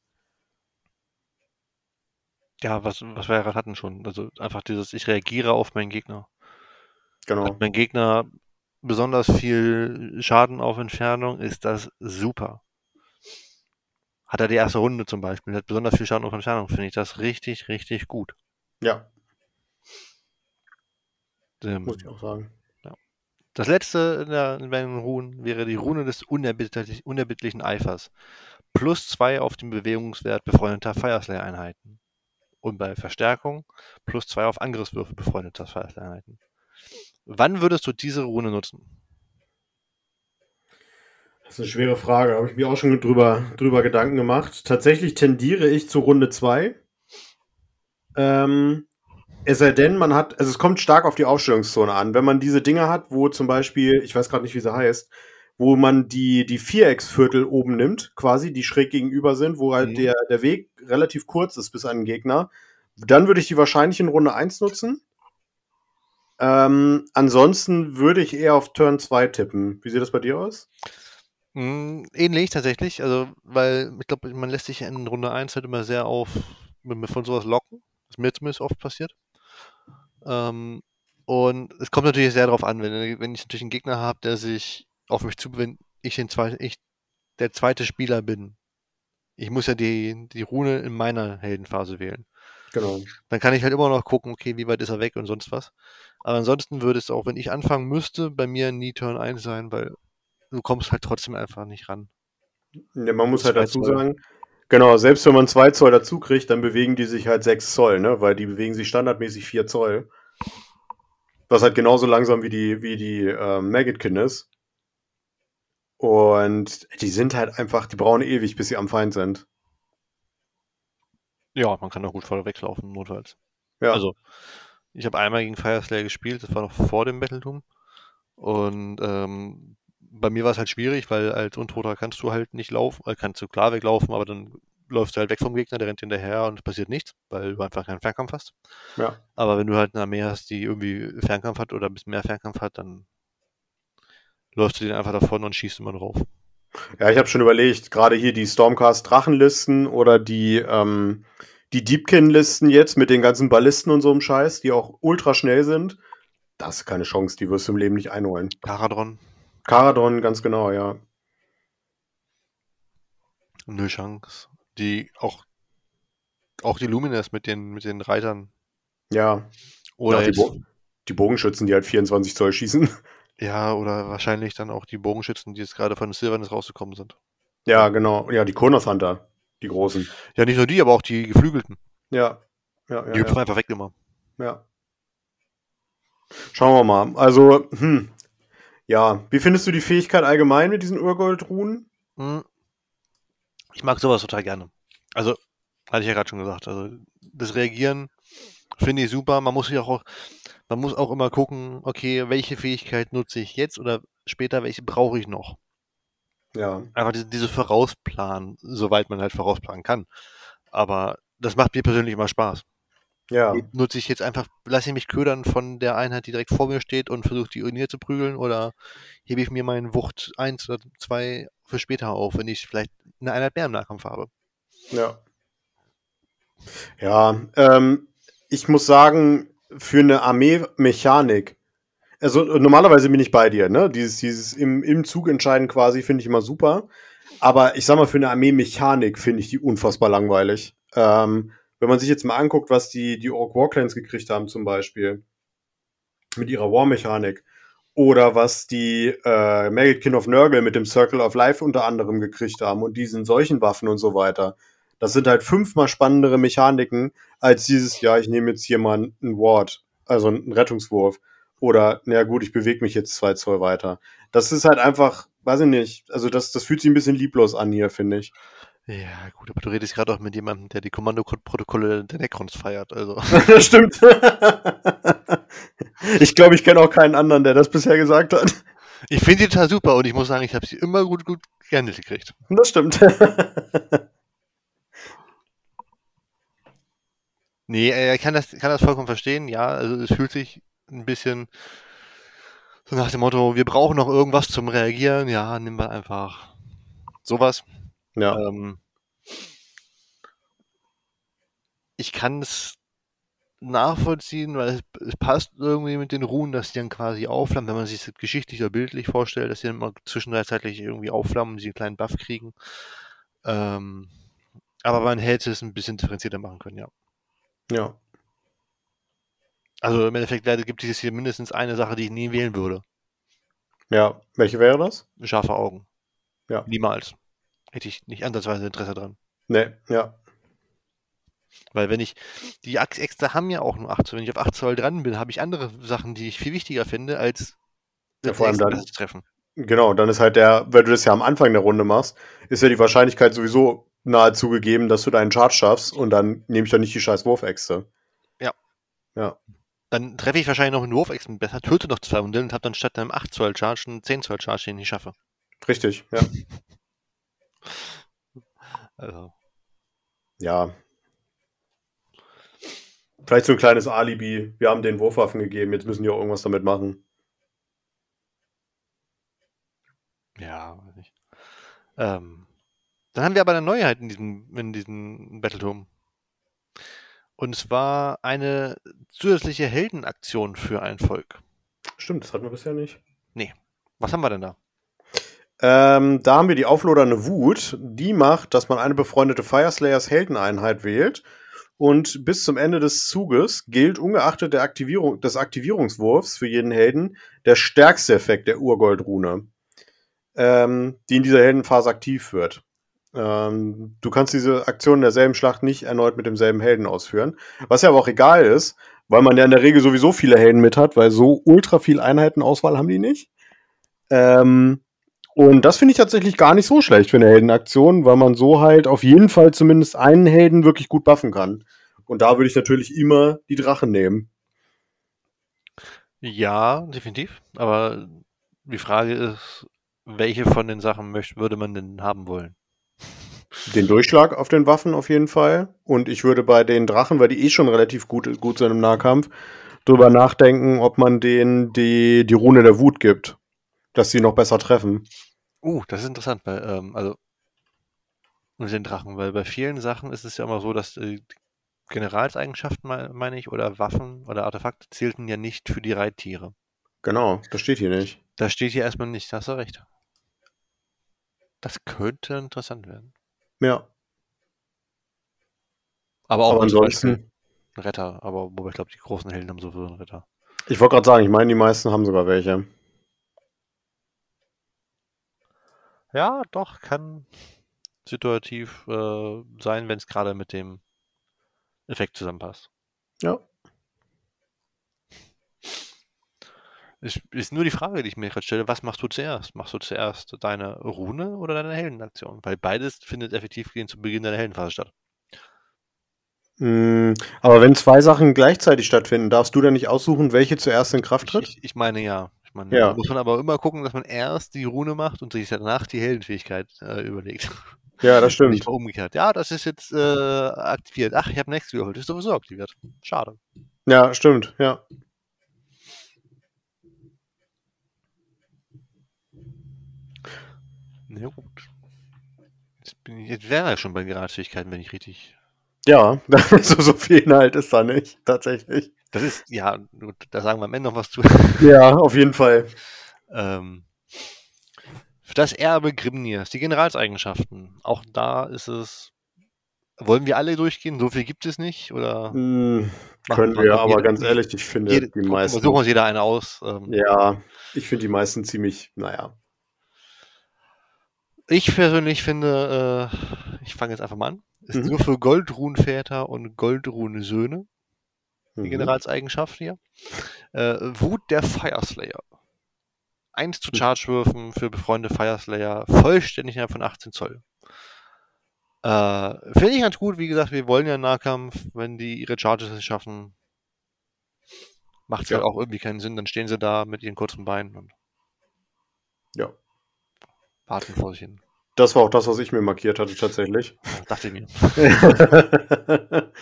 Speaker 1: Ja, was, was wir ja gerade hatten schon. Also einfach dieses, ich reagiere auf meinen Gegner.
Speaker 2: Genau.
Speaker 1: Hat mein Gegner besonders viel Schaden auf Entfernung, ist das super. Hat er die erste Runde zum Beispiel, hat besonders viel Schaden auf Entfernung, finde ich das richtig, richtig gut.
Speaker 2: Ja,
Speaker 1: Ähm,
Speaker 2: muss ich auch sagen.
Speaker 1: Das letzte in, der, in meinen Runen wäre die Rune des unerbittlich, unerbittlichen Eifers. Plus zwei auf den Bewegungswert befreundeter Fireslayer-Einheiten. Und bei Verstärkung plus zwei auf Angriffswürfe befreundeter Fireslayer-Einheiten. Wann würdest du diese Rune nutzen?
Speaker 2: Das ist eine schwere Frage. Habe ich mir auch schon drüber, drüber Gedanken gemacht. Tatsächlich tendiere ich zu Runde 2. Ähm, es sei denn, man hat, also es kommt stark auf die Aufstellungszone an. Wenn man diese Dinge hat, wo zum Beispiel, ich weiß gerade nicht, wie sie heißt, wo man die, die Vierecksviertel oben nimmt, quasi, die schräg gegenüber sind, wo halt
Speaker 1: Mhm.
Speaker 2: der, der Weg relativ kurz ist bis an den Gegner, dann würde ich die wahrscheinlich in Runde 1 nutzen. Ähm, ansonsten würde ich eher auf Turn 2 tippen. Wie sieht das bei dir aus?
Speaker 1: Mm, ähnlich tatsächlich, also weil ich glaube, man lässt sich in Runde 1 halt immer sehr auf von sowas locken, was mir zumindest oft passiert. Ähm, und es kommt natürlich sehr darauf an, wenn, wenn ich natürlich einen Gegner habe, der sich auf mich zu, wenn ich, den zweiten, ich der zweite Spieler bin. Ich muss ja die, die Rune in meiner Heldenphase wählen.
Speaker 2: Genau.
Speaker 1: Dann kann ich halt immer noch gucken, okay, wie weit ist er weg und sonst was. Aber ansonsten würde es auch, wenn ich anfangen müsste, bei mir nie Turn 1 sein, weil du kommst halt trotzdem einfach nicht ran.
Speaker 2: Ja, man muss halt dazu
Speaker 1: Zoll.
Speaker 2: sagen, genau, selbst wenn man 2 Zoll dazu kriegt, dann bewegen die sich halt 6 Zoll, ne? Weil die bewegen sich standardmäßig 4 Zoll. Was halt genauso langsam wie die, wie die ähm, Maggotkin ist. Und die sind halt einfach, die brauchen ewig, bis sie am Feind sind.
Speaker 1: Ja, man kann auch gut voll weglaufen, notfalls.
Speaker 2: Ja.
Speaker 1: Also, ich habe einmal gegen Fireslayer gespielt, das war noch vor dem Battletum. Und ähm, bei mir war es halt schwierig, weil als Untoter kannst du halt nicht laufen, äh, kannst du klar weglaufen, aber dann läufst du halt weg vom Gegner, der rennt hinterher und es passiert nichts, weil du einfach keinen Fernkampf hast.
Speaker 2: Ja.
Speaker 1: Aber wenn du halt eine Armee hast, die irgendwie Fernkampf hat oder ein bisschen mehr Fernkampf hat, dann läufst du den einfach davon und schießt immer drauf.
Speaker 2: Ja, ich habe schon überlegt, gerade hier die Stormcast Drachenlisten oder die, ähm, die Deepkin-Listen jetzt mit den ganzen Ballisten und so einem Scheiß, die auch ultra schnell sind. Das ist keine Chance, die wirst du im Leben nicht einholen.
Speaker 1: Karadron,
Speaker 2: Caradon, ganz genau, ja.
Speaker 1: null Chance. Die auch, auch die Lumines mit den, mit den Reitern.
Speaker 2: Ja,
Speaker 1: Oder
Speaker 2: Ja, die, Bo die Bogenschützen, die halt 24 Zoll schießen.
Speaker 1: ja, oder wahrscheinlich dann auch die Bogenschützen, die jetzt gerade von Silvernes rausgekommen sind.
Speaker 2: ja, genau. Ja, die Kronos Hunter, die großen.
Speaker 1: Ja, nicht nur die, aber auch die Geflügelten.
Speaker 2: Ja. Ja, ja,
Speaker 1: die hüpfen
Speaker 2: ja.
Speaker 1: einfach weg immer.
Speaker 2: ja. Schauen wir mal. Also, hm. Ja, wie findest du die Fähigkeit allgemein mit diesen Urgold-Ruhen?
Speaker 1: Hm. Ich mag sowas total gerne. Also, hatte ich ja gerade schon gesagt. Also, das Reagieren finde ich super. Man muss sich auch, man muss auch immer gucken, okay, welche Fähigkeit nutze ich jetzt oder später, welche brauche ich noch.
Speaker 2: Ja.
Speaker 1: Einfach diese, diese Vorausplanen, soweit man halt vorausplanen kann. Aber das macht mir persönlich immer Spaß.
Speaker 2: Ja.
Speaker 1: Nutze ich jetzt einfach, lasse ich mich ködern von der Einheit, die direkt vor mir steht und versuche die Urinier zu prügeln oder hebe ich mir meinen Wucht 1 oder 2 für später auf, wenn ich vielleicht eine Einheit mehr im Nahkampf habe.
Speaker 2: Ja. Ja, ähm, ich muss sagen, für eine Armee-Mechanik, also normalerweise bin ich bei dir, ne? Dieses, dieses im, im Zug entscheiden quasi finde ich immer super. Aber ich sag mal, für eine Armee-Mechanik finde ich die unfassbar langweilig. Ähm, wenn man sich jetzt mal anguckt, was die, die Orc Warclans gekriegt haben, zum Beispiel, mit ihrer War-Mechanik, oder was die äh, Maggot of Nurgle mit dem Circle of Life unter anderem gekriegt haben und diesen solchen Waffen und so weiter. Das sind halt fünfmal spannendere Mechaniken als dieses, ja, ich nehme jetzt hier mal einen Ward, also einen Rettungswurf. Oder, na gut, ich bewege mich jetzt zwei Zoll weiter. Das ist halt einfach, weiß ich nicht, also das, das fühlt sich ein bisschen lieblos an hier, finde ich.
Speaker 1: Ja, gut, aber du redest gerade auch mit jemandem, der die Kommandoprotokolle der Necrons feiert, also.
Speaker 2: das stimmt. ich glaube, ich kenne auch keinen anderen, der das bisher gesagt hat.
Speaker 1: Ich finde die total super und ich muss sagen, ich habe sie immer gut, gut gehandelt gekriegt.
Speaker 2: Das stimmt.
Speaker 1: nee, er kann das, kann das vollkommen verstehen, ja, also es fühlt sich ein bisschen so nach dem Motto, wir brauchen noch irgendwas zum Reagieren, ja, nehmen wir einfach sowas.
Speaker 2: Ja.
Speaker 1: Ähm, ich kann es nachvollziehen, weil es, passt irgendwie mit den Runen, dass die dann quasi aufflammen, wenn man sich das geschichtlich oder bildlich vorstellt, dass die dann mal zwischenzeitlich irgendwie aufflammen und sie einen kleinen Buff kriegen. Ähm, aber man hätte es ein bisschen differenzierter machen können, ja.
Speaker 2: Ja.
Speaker 1: Also im Endeffekt gibt es hier mindestens eine Sache, die ich nie wählen würde.
Speaker 2: Ja, welche wäre das?
Speaker 1: Scharfe Augen.
Speaker 2: Ja.
Speaker 1: Niemals. Hätte ich nicht ansatzweise Interesse dran.
Speaker 2: Nee, ja.
Speaker 1: Weil wenn ich, die Äxte haben ja auch nur 8 Zoll. Wenn ich auf 8 Zoll dran bin, habe ich andere Sachen, die ich viel wichtiger finde, als
Speaker 2: ja, vor allem dann, treffen. Genau, dann ist halt der, wenn du das ja am Anfang der Runde machst, ist ja die Wahrscheinlichkeit sowieso nahezu gegeben, dass du deinen Charge schaffst und dann nehme ich doch nicht die scheiß Wurfäxte.
Speaker 1: Ja.
Speaker 2: Ja.
Speaker 1: Dann treffe ich wahrscheinlich noch einen Wurfäxten besser, töte noch zwei Hunde und habe dann statt einem 8 Zoll Charge einen 10 Zoll Charge, den ich schaffe.
Speaker 2: Richtig, ja.
Speaker 1: Also.
Speaker 2: Ja. Vielleicht so ein kleines Alibi. Wir haben den Wurfwaffen gegeben, jetzt müssen die auch irgendwas damit machen.
Speaker 1: Ja, weiß ich. Ähm, dann haben wir aber eine Neuheit in diesem, in diesem Battleturm. Und zwar eine zusätzliche Heldenaktion für ein Volk.
Speaker 2: Stimmt, das hatten wir bisher nicht.
Speaker 1: Nee. Was haben wir denn da?
Speaker 2: Ähm, da haben wir die auflodernde Wut. Die macht, dass man eine befreundete Fireslayers Heldeneinheit wählt. Und bis zum Ende des Zuges gilt ungeachtet der Aktivierung, des Aktivierungswurfs für jeden Helden der stärkste Effekt der Urgoldrune, ähm, die in dieser Heldenphase aktiv wird. Ähm, du kannst diese Aktion in derselben Schlacht nicht erneut mit demselben Helden ausführen. Was ja aber auch egal ist, weil man ja in der Regel sowieso viele Helden mit hat, weil so ultra viel Einheitenauswahl haben die nicht. Ähm, und das finde ich tatsächlich gar nicht so schlecht für eine Heldenaktion, weil man so halt auf jeden Fall zumindest einen Helden wirklich gut buffen kann. Und da würde ich natürlich immer die Drachen nehmen.
Speaker 1: Ja, definitiv. Aber die Frage ist, welche von den Sachen möchte, würde man denn haben wollen?
Speaker 2: Den Durchschlag auf den Waffen auf jeden Fall. Und ich würde bei den Drachen, weil die eh schon relativ gut, gut sind im Nahkampf, drüber nachdenken, ob man denen die, die Rune der Wut gibt. Dass sie noch besser treffen.
Speaker 1: Uh, das ist interessant, weil, ähm, also mit den Drachen, weil bei vielen Sachen ist es ja immer so, dass äh, Generalseigenschaften, meine ich, oder Waffen oder Artefakte zählten ja nicht für die Reittiere.
Speaker 2: Genau, das steht hier nicht.
Speaker 1: Das steht hier erstmal nicht, hast du recht. Das könnte interessant werden.
Speaker 2: Ja.
Speaker 1: Aber auch
Speaker 2: aber ansonsten
Speaker 1: ein Retter, aber wobei ich glaube, die großen Helden haben sowieso einen Retter.
Speaker 2: Ich wollte gerade sagen, ich meine, die meisten haben sogar welche.
Speaker 1: Ja, doch, kann situativ äh, sein, wenn es gerade mit dem Effekt zusammenpasst.
Speaker 2: Ja.
Speaker 1: Ist, ist nur die Frage, die ich mir gerade stelle, was machst du zuerst? Machst du zuerst deine Rune oder deine Heldenaktion? Weil beides findet effektiv gehen zu Beginn deiner Heldenphase statt.
Speaker 2: Mm, aber wenn zwei Sachen gleichzeitig stattfinden, darfst du dann nicht aussuchen, welche zuerst in Kraft tritt?
Speaker 1: Ich, ich meine ja. Ich meine,
Speaker 2: Ja.
Speaker 1: muss man aber immer gucken, dass man erst die Rune macht und sich danach die Heldenfähigkeit äh, überlegt.
Speaker 2: Ja, das stimmt.
Speaker 1: Nicht mal umgekehrt. Ja, das ist jetzt äh, aktiviert. Ach, ich habe Next geholt. Ist sowieso aktiviert. Schade.
Speaker 2: Ja, stimmt, ja.
Speaker 1: Na ja, gut. Jetzt, bin ich, jetzt wäre er schon bei Geradfähigkeiten, wenn ich richtig.
Speaker 2: Ja, so, so viel Inhalt ist da nicht, tatsächlich.
Speaker 1: Das ist, ja, gut, da sagen wir am Ende noch was zu.
Speaker 2: Ja, auf jeden Fall.
Speaker 1: ähm, das Erbe Grimnirs, die Generalseigenschaften. Auch da ist es. Wollen wir alle durchgehen? So viel gibt es nicht? Oder machen
Speaker 2: können
Speaker 1: wir
Speaker 2: wir, aber
Speaker 1: jede-
Speaker 2: ganz ehrlich, ich finde
Speaker 1: jede,
Speaker 2: die meisten.
Speaker 1: suchen uns jeder eine aus. Ähm,
Speaker 2: Ja, ich finde die meisten ziemlich, naja.
Speaker 1: Ich persönlich finde, äh, ich fange jetzt einfach mal an, ist
Speaker 2: Mhm.
Speaker 1: nur für Goldrunenväter und Goldrunensöhne die
Speaker 2: Mhm.
Speaker 1: Generalseigenschaft hier. Äh, Wut der Fireslayer. 1 zu
Speaker 2: Mhm.
Speaker 1: Charge-Würfen für befreundete Fireslayer, vollständig innerhalb von 18 Zoll. Äh, Finde ich ganz gut, wie gesagt, wir wollen ja einen Nahkampf, wenn die ihre Charges nicht schaffen, macht es
Speaker 2: Ja.
Speaker 1: halt auch irgendwie keinen Sinn, dann stehen sie da mit ihren kurzen Beinen und
Speaker 2: Ja.
Speaker 1: Warten vor sich hin.
Speaker 2: Das war auch das, was ich mir markiert hatte, tatsächlich.
Speaker 1: Dachte ich mir.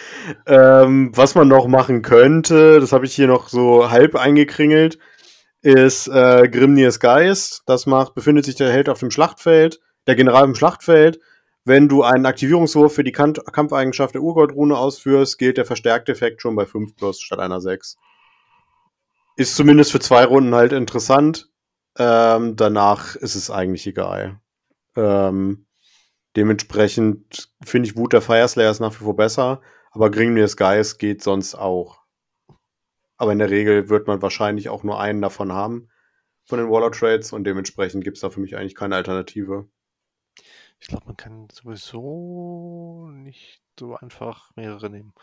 Speaker 2: ähm, was man noch machen könnte, das habe ich hier noch so halb eingekringelt, ist äh, Grimnirs Geist. Das macht, befindet sich der Held auf dem Schlachtfeld, der General im Schlachtfeld. Wenn du einen Aktivierungswurf für die Kant Kampfeigenschaft der Urgoldrune ausführst, gilt der verstärkte Effekt schon bei 5 plus statt einer 6. Ist zumindest für zwei Runden halt interessant. Ähm, danach ist es eigentlich egal. Ähm, dementsprechend finde ich Wut der Fireslayer ist nach wie vor besser, aber Grimnir's Geist geht sonst auch. Aber in der Regel wird man wahrscheinlich auch nur einen davon haben, von den Waller Trades, und dementsprechend gibt es da für mich eigentlich keine Alternative.
Speaker 1: Ich glaube, man kann sowieso nicht so einfach mehrere nehmen.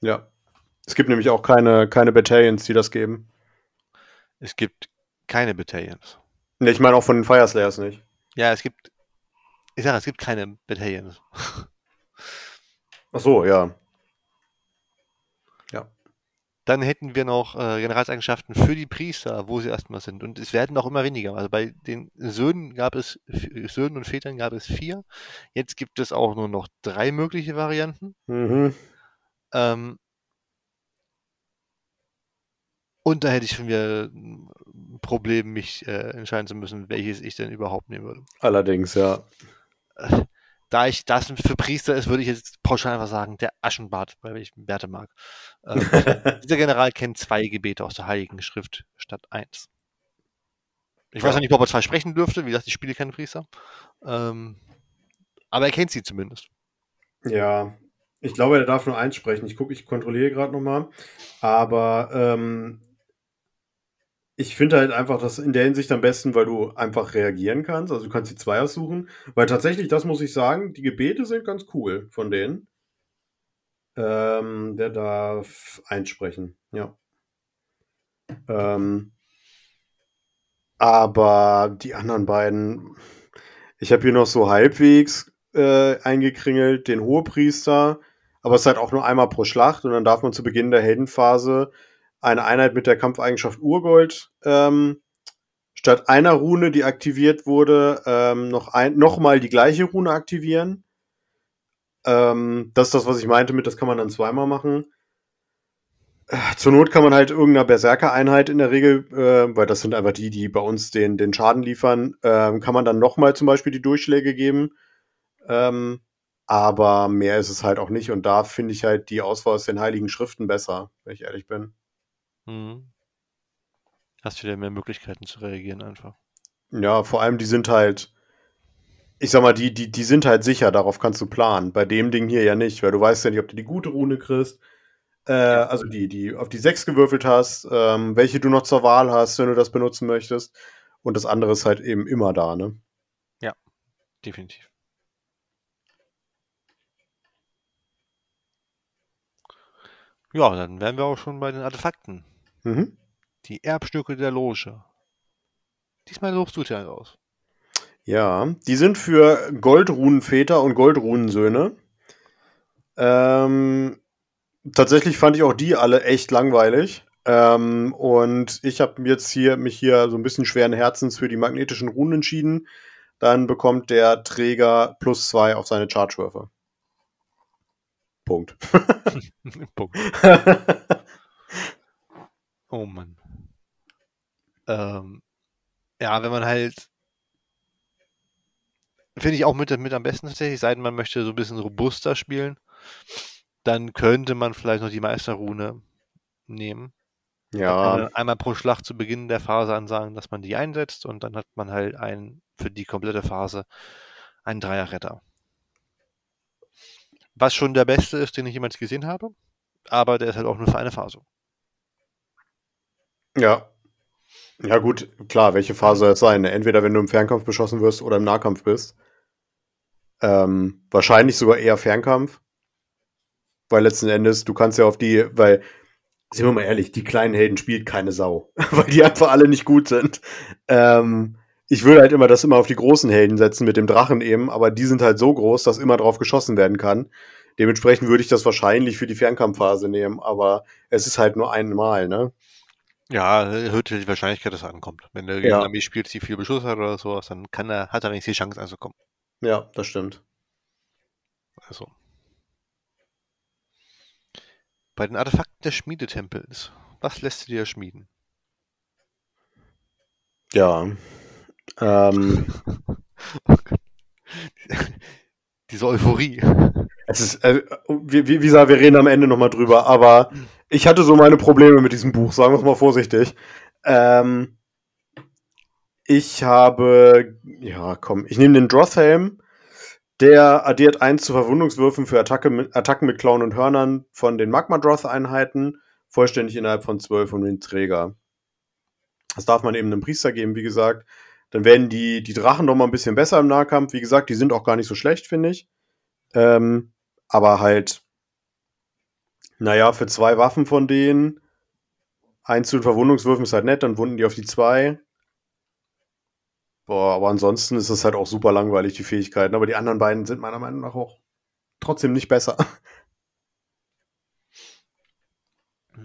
Speaker 2: Ja. Es gibt nämlich auch keine, keine Battalions, die das geben.
Speaker 1: Es gibt keine Battalions.
Speaker 2: Ne, ich meine auch von den Fireslayers nicht.
Speaker 1: Ja, es gibt. Ich sage, es gibt keine Battalions.
Speaker 2: Ach so, ja.
Speaker 1: Dann hätten wir noch äh, Generalseigenschaften für die Priester, wo sie erstmal sind. Und es werden auch immer weniger. Also bei den Söhnen gab es, Söhnen und Vätern gab es vier. Jetzt gibt es auch nur noch drei mögliche Varianten.
Speaker 2: Mhm.
Speaker 1: Ähm, und da hätte ich schon wieder Problem, mich äh, entscheiden zu müssen, welches ich denn überhaupt nehmen würde.
Speaker 2: Allerdings, ja.
Speaker 1: Äh, Da ich das für Priester ist, würde ich jetzt pauschal einfach sagen, der Aschenbart, weil ich Werte mag. Ähm, dieser General kennt zwei Gebete aus der Heiligen Schrift statt eins. Ich weiß noch nicht, ob er zwei sprechen dürfte. Wie gesagt, ich spiele keine Priester. Ähm, aber er kennt sie zumindest.
Speaker 2: Ja, ich glaube, er darf nur eins sprechen. Ich gucke, ich kontrolliere gerade nochmal. Aber ähm, ich finde halt einfach das in der Hinsicht am besten, weil du einfach reagieren kannst. Also du kannst die zwei aussuchen. Weil tatsächlich, das muss ich sagen, die Gebete sind ganz cool von denen. Ähm, der darf einsprechen, ja. Ähm, aber die anderen beiden, ich habe hier noch so halbwegs äh, eingekringelt, den Hohepriester, aber es ist halt auch nur einmal pro Schlacht und dann darf man zu Beginn der Heldenphase eine Einheit mit der Kampfeigenschaft Urgold ähm, statt einer Rune, die aktiviert wurde, ähm, noch, ein, noch mal die gleiche Rune aktivieren. Ähm, das ist das, was ich meinte mit, das kann man dann zweimal machen. Äh, Zur Not kann man halt irgendeiner Berserker-Einheit in der Regel, äh, weil das sind einfach die, die bei uns den, den Schaden liefern, ähm, kann man dann nochmal zum Beispiel die Durchschläge geben. Ähm, aber mehr ist es halt auch nicht. Und da finde ich halt die Auswahl aus den Heiligen Schriften besser, wenn ich ehrlich bin.
Speaker 1: Mhm. Hast wieder mehr Möglichkeiten zu reagieren einfach.
Speaker 2: Ja, vor allem die sind halt, ich sag mal, die, die, die sind halt sicher, darauf kannst du planen. Bei dem Ding hier ja nicht, weil du weißt ja nicht, ob du die gute Rune kriegst. Äh, also die, die auf die 6 gewürfelt hast, ähm, welche du noch zur Wahl hast, wenn du das benutzen möchtest. Und das andere ist halt eben immer da, ne?
Speaker 1: Definitiv. Ja, dann wären wir auch schon bei den Artefakten.
Speaker 2: Mhm.
Speaker 1: Die Erbstücke der Loge. Diesmal suchst du dir einen aus.
Speaker 2: Ja, die sind für Goldrunenväter und Goldrunensöhne. Ähm, tatsächlich fand ich auch die alle echt langweilig. Ähm, und ich habe jetzt hier mich hier so ein bisschen schweren Herzens für die magnetischen Runen entschieden, dann bekommt der Träger plus zwei auf seine Charge-Würfe. Punkt.
Speaker 1: Punkt. oh Mann. Ähm, ja, wenn man halt. Finde ich auch mit, mit am besten tatsächlich, seit man möchte so ein bisschen robuster spielen, dann könnte man vielleicht noch die Meisterrune nehmen.
Speaker 2: Ja.
Speaker 1: Einmal pro Schlacht zu Beginn der Phase ansagen, dass man die einsetzt und dann hat man halt einen für die komplette Phase einen Dreierretter. Was schon der beste ist, den ich jemals gesehen habe, aber der ist halt auch nur für eine Phase.
Speaker 2: Ja. Ja, gut, klar, welche Phase soll es sein? Ne? Entweder wenn du im Fernkampf beschossen wirst oder im Nahkampf bist. Ähm, wahrscheinlich sogar eher Fernkampf. Weil letzten Endes, du kannst ja auf die, weil sind wir mal ehrlich, die kleinen Helden spielt keine Sau, weil die einfach alle nicht gut sind. Ähm, ich würde halt immer das immer auf die großen Helden setzen mit dem Drachen eben, aber die sind halt so groß, dass immer drauf geschossen werden kann. Dementsprechend würde ich das wahrscheinlich für die Fernkampfphase nehmen, aber es ist halt nur einmal, ne?
Speaker 1: Ja, erhöht die Wahrscheinlichkeit, dass er ankommt. Wenn der ja. Armee spielt, die viel Beschuss hat oder sowas, dann kann er, hat er wenigstens die Chance anzukommen.
Speaker 2: Ja, das stimmt.
Speaker 1: Also. Bei den Artefakten des Schmiedetempels, was lässt du dir schmieden?
Speaker 2: Ja. Ähm.
Speaker 1: Diese Euphorie.
Speaker 2: Es ist, äh, wie, wie, gesagt, wir reden am Ende nochmal drüber, aber ich hatte so meine Probleme mit diesem Buch, sagen wir es mal vorsichtig. Ähm, ich habe, ja, komm, ich nehme den Drothhelm der addiert 1 zu Verwundungswürfen für Attacke mit, Attacken mit Klauen und Hörnern von den Magma-Droth-Einheiten, vollständig innerhalb von 12 und den Träger. Das darf man eben einem Priester geben, wie gesagt. Dann werden die, die Drachen noch mal ein bisschen besser im Nahkampf. Wie gesagt, die sind auch gar nicht so schlecht, finde ich. Ähm, aber halt, naja, für zwei Waffen von denen, eins zu den Verwundungswürfen ist halt nett, dann wunden die auf die zwei. Boah, aber ansonsten ist es halt auch super langweilig, die Fähigkeiten. Aber die anderen beiden sind meiner Meinung nach auch trotzdem nicht besser.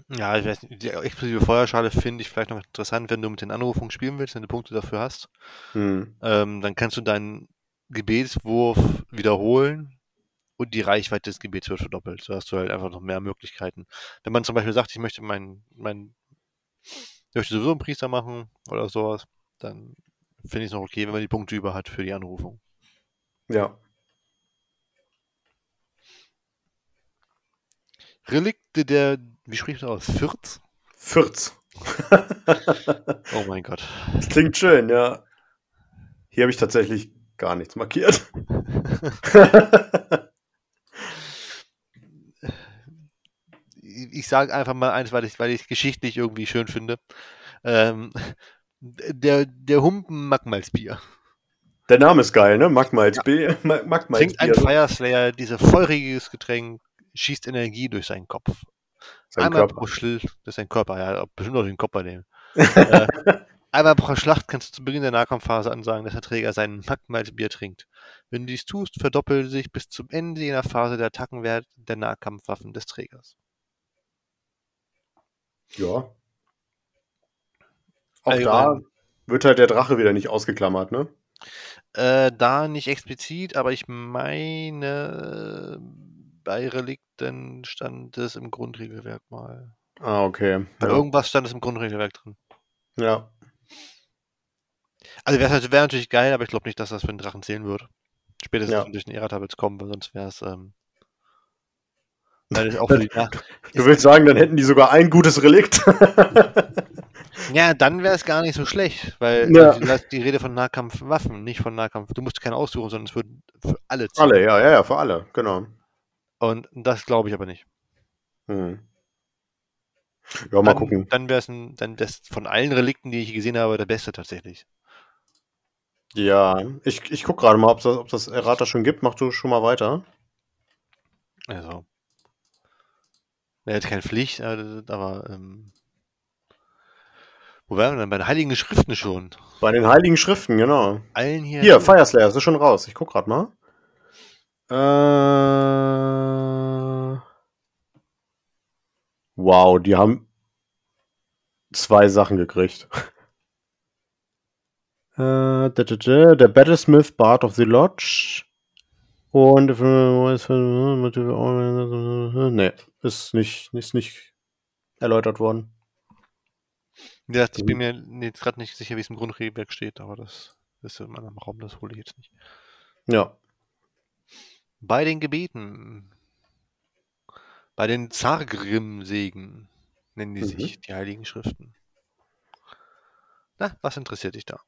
Speaker 1: Ja, ich weiß nicht, die explosive Feuerschale finde ich vielleicht noch interessant, wenn du mit den Anrufungen spielen willst, wenn du Punkte dafür hast. Hm. Ähm, dann kannst du deinen Gebetswurf wiederholen und die Reichweite des Gebets wird verdoppelt. So hast du halt einfach noch mehr Möglichkeiten. Wenn man zum Beispiel sagt, ich möchte meinen, mein, ich möchte sowieso einen Priester machen oder sowas, dann finde ich es noch okay, wenn man die Punkte über hat für die Anrufung.
Speaker 2: Ja.
Speaker 1: Relikte der, wie spricht man aus? Fürz?
Speaker 2: Fürz.
Speaker 1: oh mein Gott.
Speaker 2: Das klingt schön, ja. Hier habe ich tatsächlich gar nichts markiert.
Speaker 1: ich sage einfach mal eins, weil ich, weil ich geschichtlich irgendwie schön finde. Ähm, der, der Humpen Magmalsbier.
Speaker 2: Der Name ist geil, ne? Magmalsbier. Ja. Magmalsbier.
Speaker 1: Trinkt ein Fireslayer, dieses feuriges Getränk, schießt Energie durch seinen Kopf. Sein einmal Körper. pro Schlacht, das ist sein Körper, ja, bestimmt auch den Kopf bei dem. äh, einmal pro Schlacht kannst du zu Beginn der Nahkampfphase ansagen, dass der Träger sein Magmalsbier trinkt. Wenn du dies tust, verdoppelt sich bis zum Ende jener Phase der Attackenwert der Nahkampfwaffen des Trägers.
Speaker 2: Ja, auch da wird halt der Drache wieder nicht ausgeklammert, ne?
Speaker 1: Äh, da nicht explizit, aber ich meine, bei Relikten stand es im Grundregelwerk mal.
Speaker 2: Ah, okay.
Speaker 1: Bei ja. irgendwas stand es im Grundregelwerk drin.
Speaker 2: Ja.
Speaker 1: Also wäre wär natürlich geil, aber ich glaube nicht, dass das für einen Drachen zählen würde. Spätestens ja. durch den Era-Tablets kommen, weil sonst wäre es. Ähm,
Speaker 2: du willst sagen, dann hätten die sogar ein gutes Relikt.
Speaker 1: Ja, dann wäre es gar nicht so schlecht, weil ja. du hast die Rede von Nahkampfwaffen, nicht von Nahkampf. Du musst keine aussuchen, sondern es wird für alle
Speaker 2: ziehen. Alle, ja, ja, ja, für alle, genau.
Speaker 1: Und das glaube ich aber nicht.
Speaker 2: Hm. Ja, mal
Speaker 1: dann,
Speaker 2: gucken.
Speaker 1: Dann wäre es dann wär's von allen Relikten, die ich gesehen habe, der beste tatsächlich.
Speaker 2: Ja, ich, ich gucke gerade mal, ob das, ob das Errata schon gibt. Mach du schon mal weiter.
Speaker 1: Also. Er hat keine Pflicht, aber ähm, wo wären wir denn? Bei den Heiligen Schriften schon.
Speaker 2: Bei den Heiligen Schriften, genau.
Speaker 1: Allen hier.
Speaker 2: Hier, Fireslayer, das ist schon raus. Ich guck grad mal. Äh... Wow, die haben zwei Sachen gekriegt. Äh, der Battlesmith Bard of the Lodge. Und nee, ist nicht, ist nicht erläutert worden.
Speaker 1: Ja, ich bin mir jetzt gerade nicht sicher, wie es im Grundregelwerk steht, aber das ist in meinem Raum, das hole ich jetzt nicht.
Speaker 2: Ja.
Speaker 1: Bei den Gebeten, bei den Zargrim-Segen nennen die mhm. sich die Heiligen Schriften. Na, was interessiert dich da?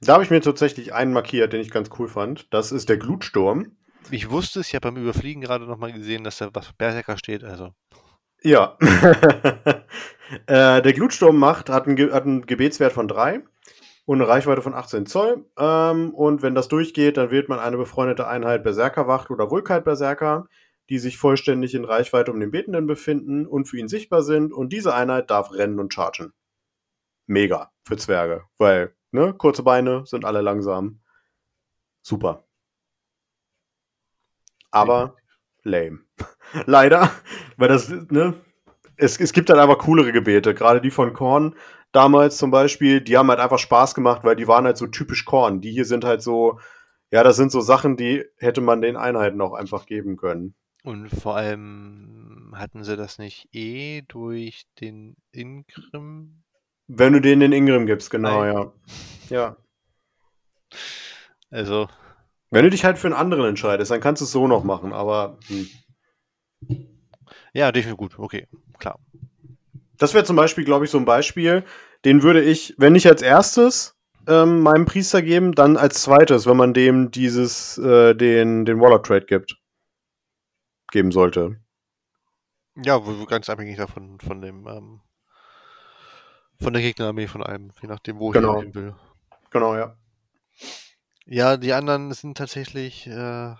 Speaker 2: Da habe ich mir tatsächlich einen markiert, den ich ganz cool fand. Das ist der Glutsturm.
Speaker 1: Ich wusste es, ich habe beim Überfliegen gerade nochmal gesehen, dass da was Berserker steht, also.
Speaker 2: Ja. äh, der Glutsturm macht, hat einen, hat einen Gebetswert von 3 und eine Reichweite von 18 Zoll. Ähm, und wenn das durchgeht, dann wählt man eine befreundete Einheit Berserkerwacht oder Vulkheit Berserker, die sich vollständig in Reichweite um den Betenden befinden und für ihn sichtbar sind. Und diese Einheit darf rennen und chargen. Mega für Zwerge, weil Ne? Kurze Beine, sind alle langsam. Super. Aber lame. Leider, weil das, ne? Es, es gibt halt einfach coolere Gebete. Gerade die von Korn damals zum Beispiel, die haben halt einfach Spaß gemacht, weil die waren halt so typisch Korn. Die hier sind halt so, ja, das sind so Sachen, die hätte man den Einheiten auch einfach geben können.
Speaker 1: Und vor allem hatten sie das nicht eh durch den Ingrim
Speaker 2: wenn du den den Ingram gibst, genau, Nein. ja. Ja.
Speaker 1: Also.
Speaker 2: Wenn du dich halt für einen anderen entscheidest, dann kannst du es so noch machen, aber. Hm.
Speaker 1: Ja, definitiv gut, okay, klar.
Speaker 2: Das wäre zum Beispiel, glaube ich, so ein Beispiel, den würde ich, wenn nicht als erstes ähm, meinem Priester geben, dann als zweites, wenn man dem dieses, äh, den, den Waller Trade gibt. Geben sollte.
Speaker 1: Ja, ganz abhängig davon, von dem, ähm, von der Gegnerarmee, von einem, je nachdem, wo
Speaker 2: genau.
Speaker 1: ich hin will.
Speaker 2: Genau, ja.
Speaker 1: Ja, die anderen sind tatsächlich. Äh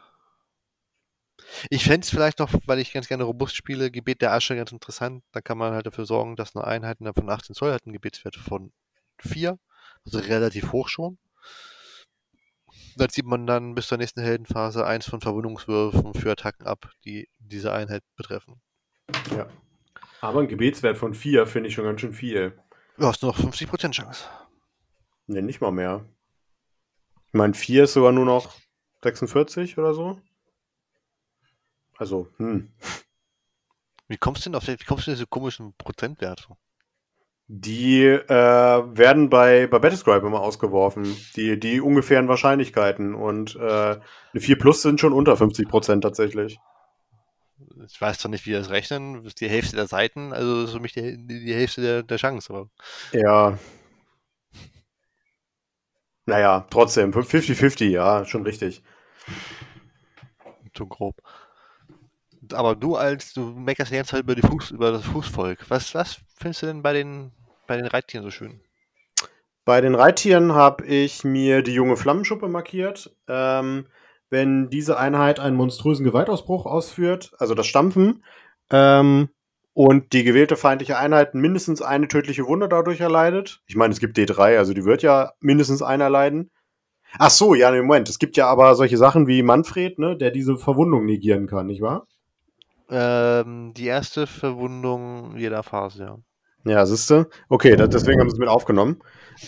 Speaker 1: ich fände es vielleicht noch, weil ich ganz gerne robust spiele, Gebet der Asche ganz interessant. Da kann man halt dafür sorgen, dass eine Einheit von 18 Zoll hat einen Gebetswert von 4, also relativ hoch schon. Da zieht man dann bis zur nächsten Heldenphase eins von Verwundungswürfen für Attacken ab, die diese Einheit betreffen.
Speaker 2: Ja. Aber ein Gebetswert von 4 finde ich schon ganz schön viel.
Speaker 1: Du hast noch 50% Chance.
Speaker 2: Ne, nicht mal mehr. Ich meine, 4 ist sogar nur noch 46 oder so. Also, hm.
Speaker 1: Wie kommst du denn auf wie kommst du diese komischen Prozentwerte?
Speaker 2: Die äh, werden bei, bei Battlescribe immer ausgeworfen. Die, die ungefähren Wahrscheinlichkeiten. Und äh, eine 4 Plus sind schon unter 50% tatsächlich
Speaker 1: ich weiß zwar nicht, wie wir das rechnen, das ist die Hälfte der Seiten, also ist für mich die, die Hälfte der, der Chance. Aber.
Speaker 2: Ja. Naja, trotzdem, 50-50, ja, schon richtig.
Speaker 1: Zu grob. Aber du als, du meckerst ja jetzt halt über, die Fuß, über das Fußvolk. Was, was findest du denn bei den, bei den Reittieren so schön?
Speaker 2: Bei den Reittieren habe ich mir die junge Flammenschuppe markiert. Ähm, wenn diese Einheit einen monströsen Gewaltausbruch ausführt, also das Stampfen, ähm, und die gewählte feindliche Einheit mindestens eine tödliche Wunde dadurch erleidet. Ich meine, es gibt D3, also die wird ja mindestens einer erleiden. Ach so, ja, im Moment. Es gibt ja aber solche Sachen wie Manfred, ne, der diese Verwundung negieren kann, nicht wahr?
Speaker 1: Ähm, die erste Verwundung jeder Phase, ja.
Speaker 2: Ja, siehste. Okay, das, deswegen haben sie es mit aufgenommen.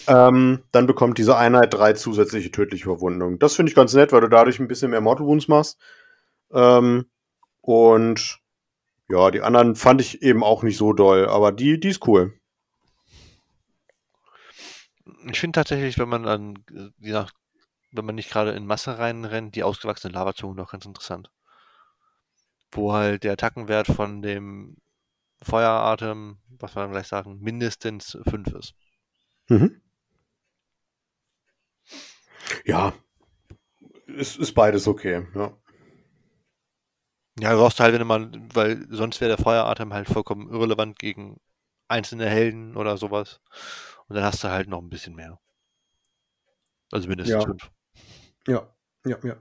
Speaker 2: Ähm, dann bekommt diese Einheit drei zusätzliche tödliche Verwundungen. Das finde ich ganz nett, weil du dadurch ein bisschen mehr Mortal Wounds machst. Ähm, und ja, die anderen fand ich eben auch nicht so doll, aber die, die ist cool.
Speaker 1: Ich finde tatsächlich, wenn man dann, je nach, wenn man nicht gerade in Masse reinrennt, die ausgewachsene Lavazunge noch ganz interessant. Wo halt der Attackenwert von dem Feueratem, was wir dann gleich sagen, mindestens 5 ist.
Speaker 2: Mhm. Ja, ist, ist beides okay, ja.
Speaker 1: Ja, du brauchst halt, wenn man, weil sonst wäre der Feueratem halt vollkommen irrelevant gegen einzelne Helden oder sowas. Und dann hast du halt noch ein bisschen mehr. Also mindestens
Speaker 2: ja.
Speaker 1: fünf.
Speaker 2: Ja, ja, ja.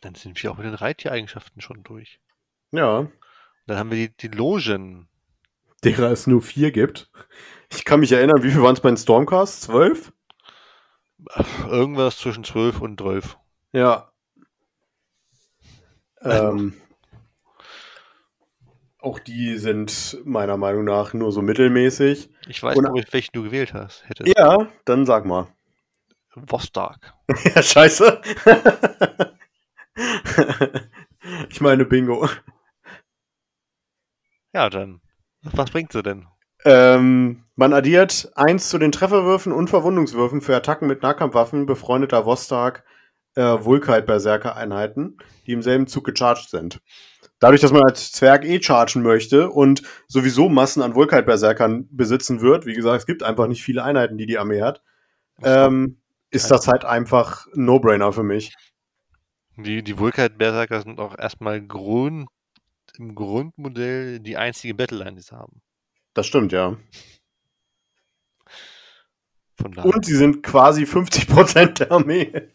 Speaker 1: Dann sind wir auch mit den Reitiereigenschaften schon durch.
Speaker 2: Ja.
Speaker 1: Dann haben wir die, die Logen.
Speaker 2: Derer es nur vier gibt. Ich kann mich erinnern, wie viel waren es bei den Stormcasts? Zwölf?
Speaker 1: Irgendwas zwischen zwölf und zwölf.
Speaker 2: Ja. Ähm, auch die sind meiner Meinung nach nur so mittelmäßig.
Speaker 1: Ich weiß nicht, welchen du gewählt hast. Hättest.
Speaker 2: Ja, dann sag mal.
Speaker 1: Vostok.
Speaker 2: Ja, scheiße. ich meine Bingo.
Speaker 1: Ja, dann. Was bringt sie denn?
Speaker 2: Ähm, man addiert 1 zu den Trefferwürfen und Verwundungswürfen für Attacken mit Nahkampfwaffen befreundeter Vostok äh, Vulkite-Berserker-Einheiten, die im selben Zug gecharged sind. Dadurch, dass man als Zwerg eh chargen möchte und sowieso Massen an Vulkite-Berserkern besitzen wird, wie gesagt, es gibt einfach nicht viele Einheiten, die die Armee hat, ähm, ist das halt einfach ein No-Brainer für mich.
Speaker 1: Die, die Vulkite-Berserker sind auch erstmal Grund, im Grundmodell die einzige Battleline, die sie haben.
Speaker 2: Das stimmt, ja. Und sie sind quasi 50% der Armee.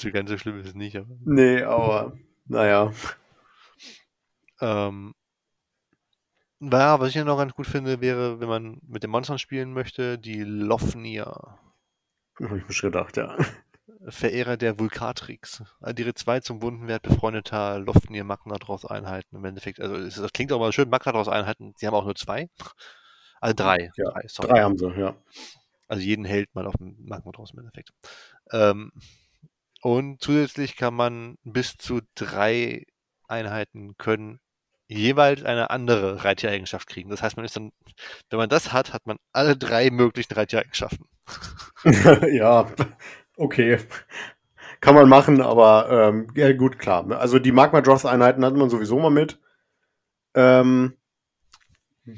Speaker 1: so ganz so schlimm ist es nicht, aber.
Speaker 2: nee, aber naja.
Speaker 1: Ähm, ja, was ich ja noch ganz gut finde, wäre, wenn man mit den Monstern spielen möchte, die Lofnir,
Speaker 2: Habe ich mir schon gedacht, ja.
Speaker 1: Verehrer der Vulkatrix. Addiere zwei zum Wundenwert befreundeter Lofnir Magnadraus Einheiten. Im Endeffekt, also das klingt auch mal schön, Magnadraus Einheiten, die haben auch nur zwei. Also drei.
Speaker 2: Ja,
Speaker 1: drei, sorry.
Speaker 2: Drei haben sie, ja.
Speaker 1: Also jeden Held mal auf dem Magmadraus im Endeffekt. Ähm, und zusätzlich kann man bis zu drei Einheiten können jeweils eine andere Reitiereigenschaft kriegen. Das heißt, man ist dann, wenn man das hat, hat man alle drei möglichen Reitiereigenschaften.
Speaker 2: ja, okay. Kann man machen, aber ähm, ja, gut, klar. Also die Magma-Dross-Einheiten hat man sowieso mal mit. Ähm,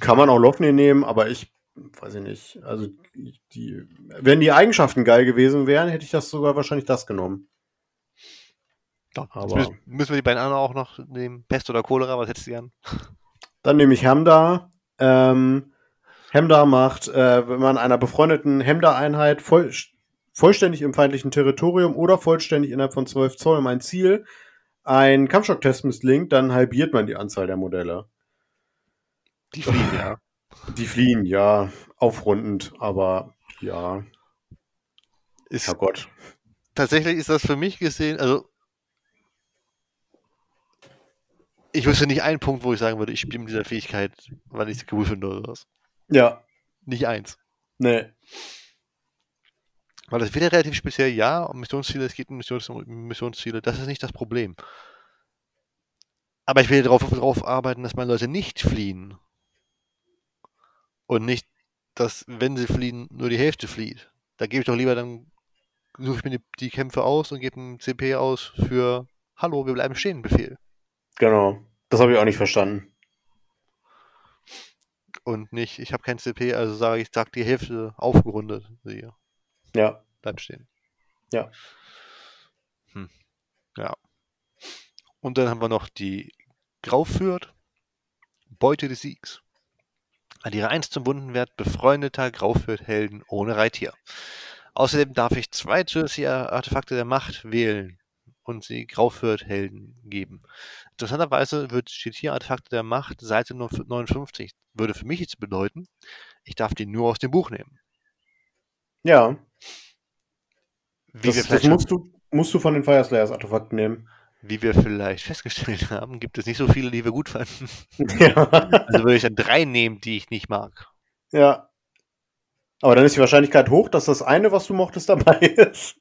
Speaker 2: kann man auch Lofnir nehmen, aber ich weiß ich nicht. Also die, wenn die Eigenschaften geil gewesen wären, hätte ich das sogar wahrscheinlich das genommen.
Speaker 1: Jetzt
Speaker 2: Aber-
Speaker 1: müssen, wir die beiden anderen auch noch nehmen. Pest oder Cholera, was hättest du gern?
Speaker 2: Dann nehme ich Hemda. Ähm, Hemda macht, äh, wenn man einer befreundeten Hemda-Einheit voll, vollständig im feindlichen Territorium oder vollständig innerhalb von 12 Zoll um ein Ziel ein Kampfschocktest misslingt, dann halbiert man die Anzahl der Modelle.
Speaker 1: Die fliegen, ja.
Speaker 2: Die fliehen, ja, aufrundend, aber ja,
Speaker 1: Ist,
Speaker 2: Herrgott.
Speaker 1: tatsächlich ist das für mich gesehen, also ich wüsste nicht einen Punkt, wo ich sagen würde, ich spiele mit dieser Fähigkeit, weil ich es cool finde oder was.
Speaker 2: Ja,
Speaker 1: Nicht eins.
Speaker 2: nee.
Speaker 1: Weil das wird ja relativ speziell, ja, um Missionsziele, es geht um Missions Missionsziele, das ist nicht das Problem. Aber ich will darauf, darauf arbeiten, dass meine Leute nicht fliehen. Und nicht, dass, wenn sie fliehen, nur die Hälfte flieht. Da gebe ich doch lieber, dann suche ich mir die, die Kämpfe aus und gebe einen CP aus für Hallo, wir bleiben stehen, Befehl.
Speaker 2: Genau. Das habe ich auch nicht verstanden.
Speaker 1: Und nicht, ich habe kein CP, also sage ich, sag die Hälfte aufgerundet. Siehe,
Speaker 2: Ja,
Speaker 1: bleibt stehen.
Speaker 2: Ja.
Speaker 1: Hm. Ja. Und dann haben wir noch die Graufürth, Beute des Siegs. Addiere 1 zum Wundenwert befreundeter Graufürth-Helden ohne Reittier. Außerdem darf ich zwei zusätzliche Artefakte der Macht wählen und sie Graufürth-Helden geben. Interessanterweise wird, steht hier Artefakte der Macht, Seite 59. Würde für mich jetzt bedeuten, ich darf die nur aus dem Buch nehmen.
Speaker 2: ja.
Speaker 1: Wie,
Speaker 2: Das, das musst, du, musst du von den Fireslayers Artefakten nehmen.
Speaker 1: wie wir vielleicht festgestellt haben, gibt es nicht so viele, die wir gut fanden.
Speaker 2: ja.
Speaker 1: Also würde ich dann drei nehmen, die ich nicht mag.
Speaker 2: Ja. Aber dann ist die Wahrscheinlichkeit hoch, dass das eine, was du mochtest, dabei ist.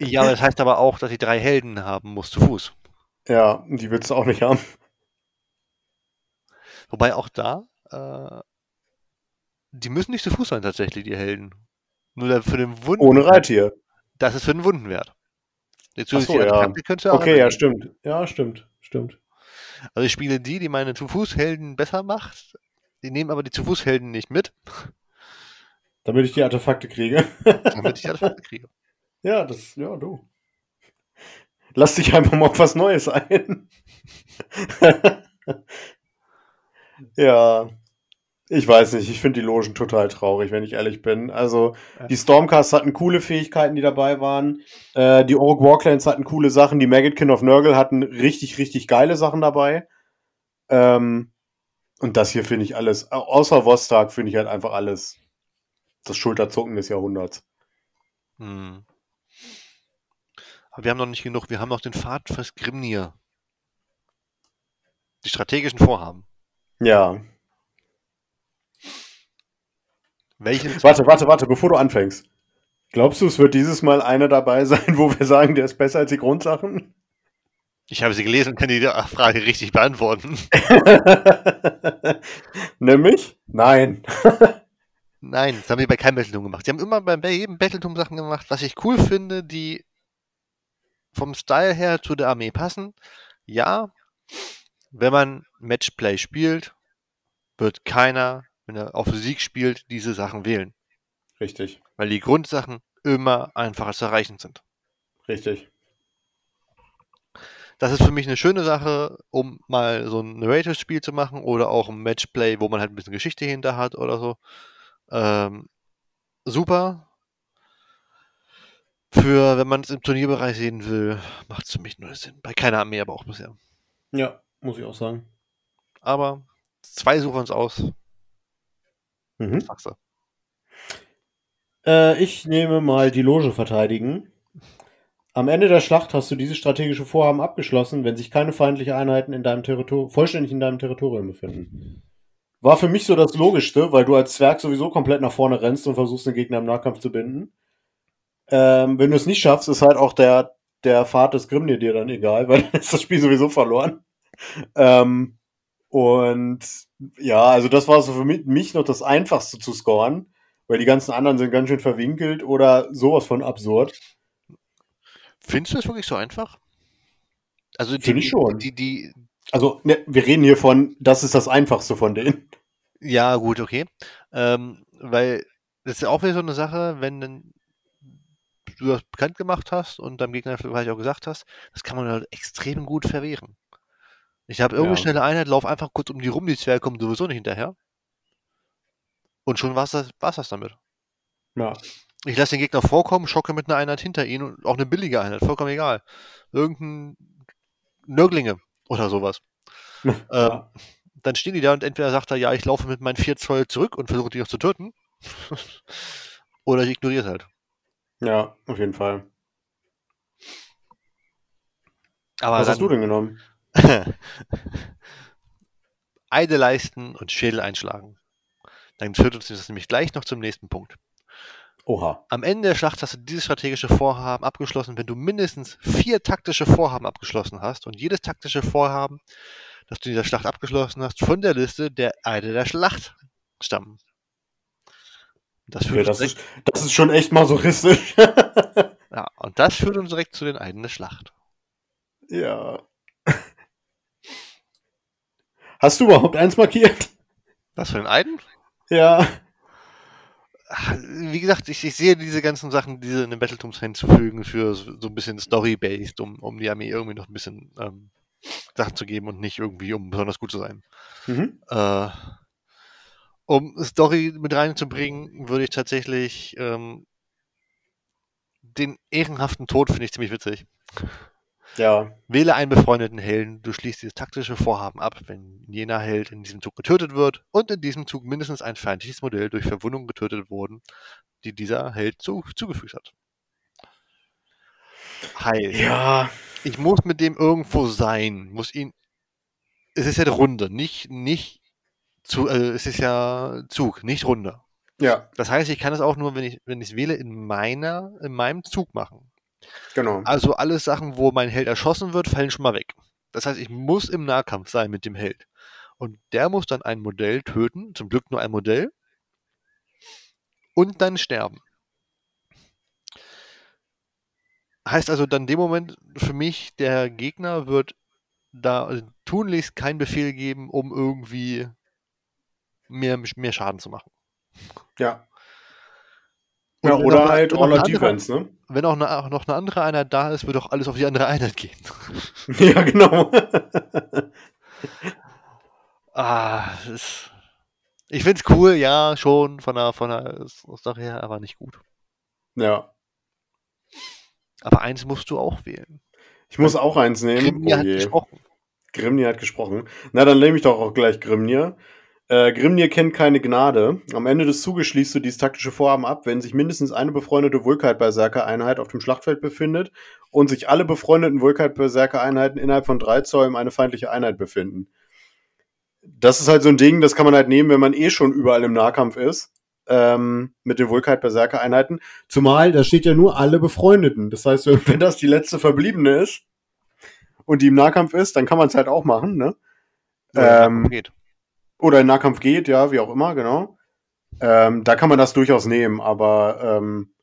Speaker 1: Ja, aber das heißt aber auch, dass ich drei Helden haben muss zu Fuß.
Speaker 2: Ja, die willst du auch nicht haben.
Speaker 1: Wobei auch da, äh, die müssen nicht zu Fuß sein tatsächlich, die Helden. Nur für den Wunden.
Speaker 2: Ohne Reittier.
Speaker 1: Das ist für den Wundenwert. Jetzt
Speaker 2: Ach so, ja. Okay, ja, stimmt. Ja, stimmt. Stimmt.
Speaker 1: Also ich spiele die, die meine Zu-Fuß-Helden besser macht. Die nehmen aber die Zu-Fuß-Helden nicht mit,
Speaker 2: Damit ich die Artefakte kriege.
Speaker 1: damit ich Artefakte kriege.
Speaker 2: ja, das, ja, du. Lass dich einfach mal auf was Neues ein. ja. Ich weiß nicht, ich finde die Logen total traurig, wenn ich ehrlich bin. Also, die Stormcasts hatten coole Fähigkeiten, die dabei waren. Äh, die Orc Warclans hatten coole Sachen. Die Maggotkin of Nurgle hatten richtig, richtig geile Sachen dabei. Ähm, und das hier finde ich alles, au- außer Vostok finde ich halt einfach alles das Schulterzucken des Jahrhunderts.
Speaker 1: Hm. Aber wir haben noch nicht genug. Wir haben noch den Pfad fürs Grimnir. Die strategischen Vorhaben.
Speaker 2: Ja.
Speaker 1: Welchen
Speaker 2: Warte, warte, warte, bevor du anfängst. Glaubst du, es wird dieses Mal einer dabei sein, wo wir sagen, der ist besser als die Grundsachen?
Speaker 1: Ich habe sie gelesen und kann die Frage richtig beantworten.
Speaker 2: Nämlich? Nein.
Speaker 1: Nein, das haben die bei keinem Battletum gemacht. Die haben immer bei jedem Battletum Sachen gemacht, was ich cool finde, die vom Style her zu der Armee passen. Ja, wenn man Matchplay spielt, wird keiner, wenn er auf Sieg spielt, diese Sachen wählen.
Speaker 2: Richtig.
Speaker 1: Weil die Grundsachen immer einfacher zu erreichen sind.
Speaker 2: Richtig.
Speaker 1: Das ist für mich eine schöne Sache, um mal so ein Narrative-Spiel zu machen oder auch ein Matchplay, wo man halt ein bisschen Geschichte hinter hat oder so. Ähm, super. Für, wenn man es im Turnierbereich sehen will, macht es für mich nur Sinn. Bei keiner Armee aber auch bisher.
Speaker 2: Ja, muss ich auch sagen.
Speaker 1: Aber zwei suchen uns aus.
Speaker 2: Mhm.
Speaker 1: Sagst du.
Speaker 2: Äh, ich nehme mal die Loge verteidigen. Am Ende der Schlacht hast du dieses strategische Vorhaben abgeschlossen, wenn sich keine feindlichen Einheiten in deinem Territorium vollständig in deinem Territorium befinden. War für mich so das Logischste, weil du als Zwerg sowieso komplett nach vorne rennst und versuchst, den Gegner im Nahkampf zu binden. Ähm, wenn du es nicht schaffst, ist halt auch der, der Pfad des Grimnir dir dann egal, weil dann ist das Spiel sowieso verloren. Ähm, und ja, also das war so für mich, noch das Einfachste zu scoren, weil die ganzen anderen sind ganz schön verwinkelt oder sowas von absurd.
Speaker 1: Findest du das wirklich so einfach? Also die,
Speaker 2: Finde ich schon.
Speaker 1: Die, die,
Speaker 2: Also, ne, wir reden hier von, das ist das Einfachste von denen.
Speaker 1: ja, gut, okay. Ähm, weil das ist auch wieder so eine Sache, wenn dann du das bekannt gemacht hast und deinem Gegner vielleicht auch gesagt hast, das kann man halt extrem gut verwehren. Ich habe irgendeine
Speaker 2: Ja.
Speaker 1: schnelle Einheit, lauf einfach kurz um die rum, die Zwerge kommen sowieso nicht hinterher. Und schon war's das, war's das damit.
Speaker 2: Ja.
Speaker 1: Ich lasse den Gegner vorkommen, schocke mit einer Einheit hinter ihn und auch eine billige Einheit, vollkommen egal. Irgendein Nörglinge oder sowas. Ähm,
Speaker 2: ja.
Speaker 1: dann stehen die da und entweder sagt er, ja, ich laufe mit meinen 4 Zoll zurück und versuche die noch zu töten. oder ich ignoriere es halt.
Speaker 2: ja, auf jeden Fall.
Speaker 1: Aber
Speaker 2: Was hast du
Speaker 1: dann
Speaker 2: denn genommen?
Speaker 1: Eide leisten und Schädel einschlagen. Dann führt uns das nämlich gleich noch zum nächsten Punkt.
Speaker 2: Oha.
Speaker 1: Am Ende der Schlacht hast du dieses strategische Vorhaben abgeschlossen, wenn du mindestens vier taktische Vorhaben abgeschlossen hast und jedes taktische Vorhaben, das du in dieser Schlacht abgeschlossen hast, von der Liste der Eide der Schlacht stammen. Das
Speaker 2: Okay,
Speaker 1: führt,
Speaker 2: das,
Speaker 1: uns
Speaker 2: ist, das ist schon echt masochistisch.
Speaker 1: ja, und das führt uns direkt zu den Eiden der Schlacht.
Speaker 2: ja. Hast du überhaupt eins markiert?
Speaker 1: Was für den Eiden?
Speaker 2: Ja.
Speaker 1: Wie gesagt, ich, ich sehe diese ganzen Sachen, diese in den Battletooms hinzufügen, für so, so ein bisschen Story-based, um, um die Armee irgendwie noch ein bisschen ähm, Sachen zu geben und nicht irgendwie, um besonders gut zu sein.
Speaker 2: Mhm.
Speaker 1: Äh, um Story mit reinzubringen, würde ich tatsächlich ähm, den ehrenhaften Tod finde ich ziemlich witzig.
Speaker 2: Ja.
Speaker 1: Wähle einen befreundeten Helden, du schließt dieses taktische Vorhaben ab, wenn jener Held in diesem Zug getötet wird und in diesem Zug mindestens ein feindliches Modell durch Verwundung getötet wurden, die dieser Held zu, zugefügt hat. Heißt,
Speaker 2: Ja.
Speaker 1: ich muss mit dem irgendwo sein, muss ihn. Es ist ja eine Runde, nicht, nicht zu, äh, es ist ja Zug, nicht Runde.
Speaker 2: Ja,
Speaker 1: Das heißt, ich kann es auch nur, wenn ich, wenn ich es wähle, in meiner, in meinem Zug machen.
Speaker 2: Genau.
Speaker 1: Also alle Sachen, wo mein Held erschossen wird, fallen schon mal weg. Das heißt, ich muss im Nahkampf sein mit dem Held. Und der muss dann ein Modell töten, zum Glück nur ein Modell, und dann sterben. Heißt also dann in dem Moment für mich, der Gegner wird da tunlichst keinen Befehl geben, um irgendwie mehr, mehr Schaden zu machen.
Speaker 2: Ja.
Speaker 1: Und
Speaker 2: Ja, oder halt All
Speaker 1: andere-
Speaker 2: Defense, ne?
Speaker 1: Wenn auch eine, auch noch eine andere Einheit da ist, wird auch alles auf die andere Einheit gehen.
Speaker 2: Ja, genau.
Speaker 1: Ah, ist, ich find's cool, ja, schon von der, von der Sache her, aber nicht gut.
Speaker 2: ja.
Speaker 1: Aber eins musst du auch wählen.
Speaker 2: Ich muss auch eins nehmen.
Speaker 1: Grimnir
Speaker 2: Oh
Speaker 1: hat gesprochen.
Speaker 2: Grimnir hat gesprochen. Na, dann nehme ich doch auch gleich Grimnir. Äh, Grimnir kennt keine Gnade. Am Ende des Zuges schließt du dieses taktische Vorhaben ab, wenn sich mindestens eine befreundete Vulkite-Berserker-Einheit auf dem Schlachtfeld befindet und sich alle befreundeten Vulkite-Berserker-Einheiten innerhalb von drei Zoll um eine feindliche Einheit befinden. das ist halt so ein Ding, das kann man halt nehmen, wenn man eh schon überall im Nahkampf ist. Ähm, mit den Vulkite Berserker Einheiten. Zumal, da steht ja nur alle Befreundeten. Das heißt, wenn das die letzte verbliebene ist und die im Nahkampf ist, dann kann man es halt auch machen, ne?
Speaker 1: Oder
Speaker 2: Ähm,
Speaker 1: geht.
Speaker 2: Oder in Nahkampf geht, ja, wie auch immer, genau. Ähm, da kann man das durchaus nehmen, aber ähm,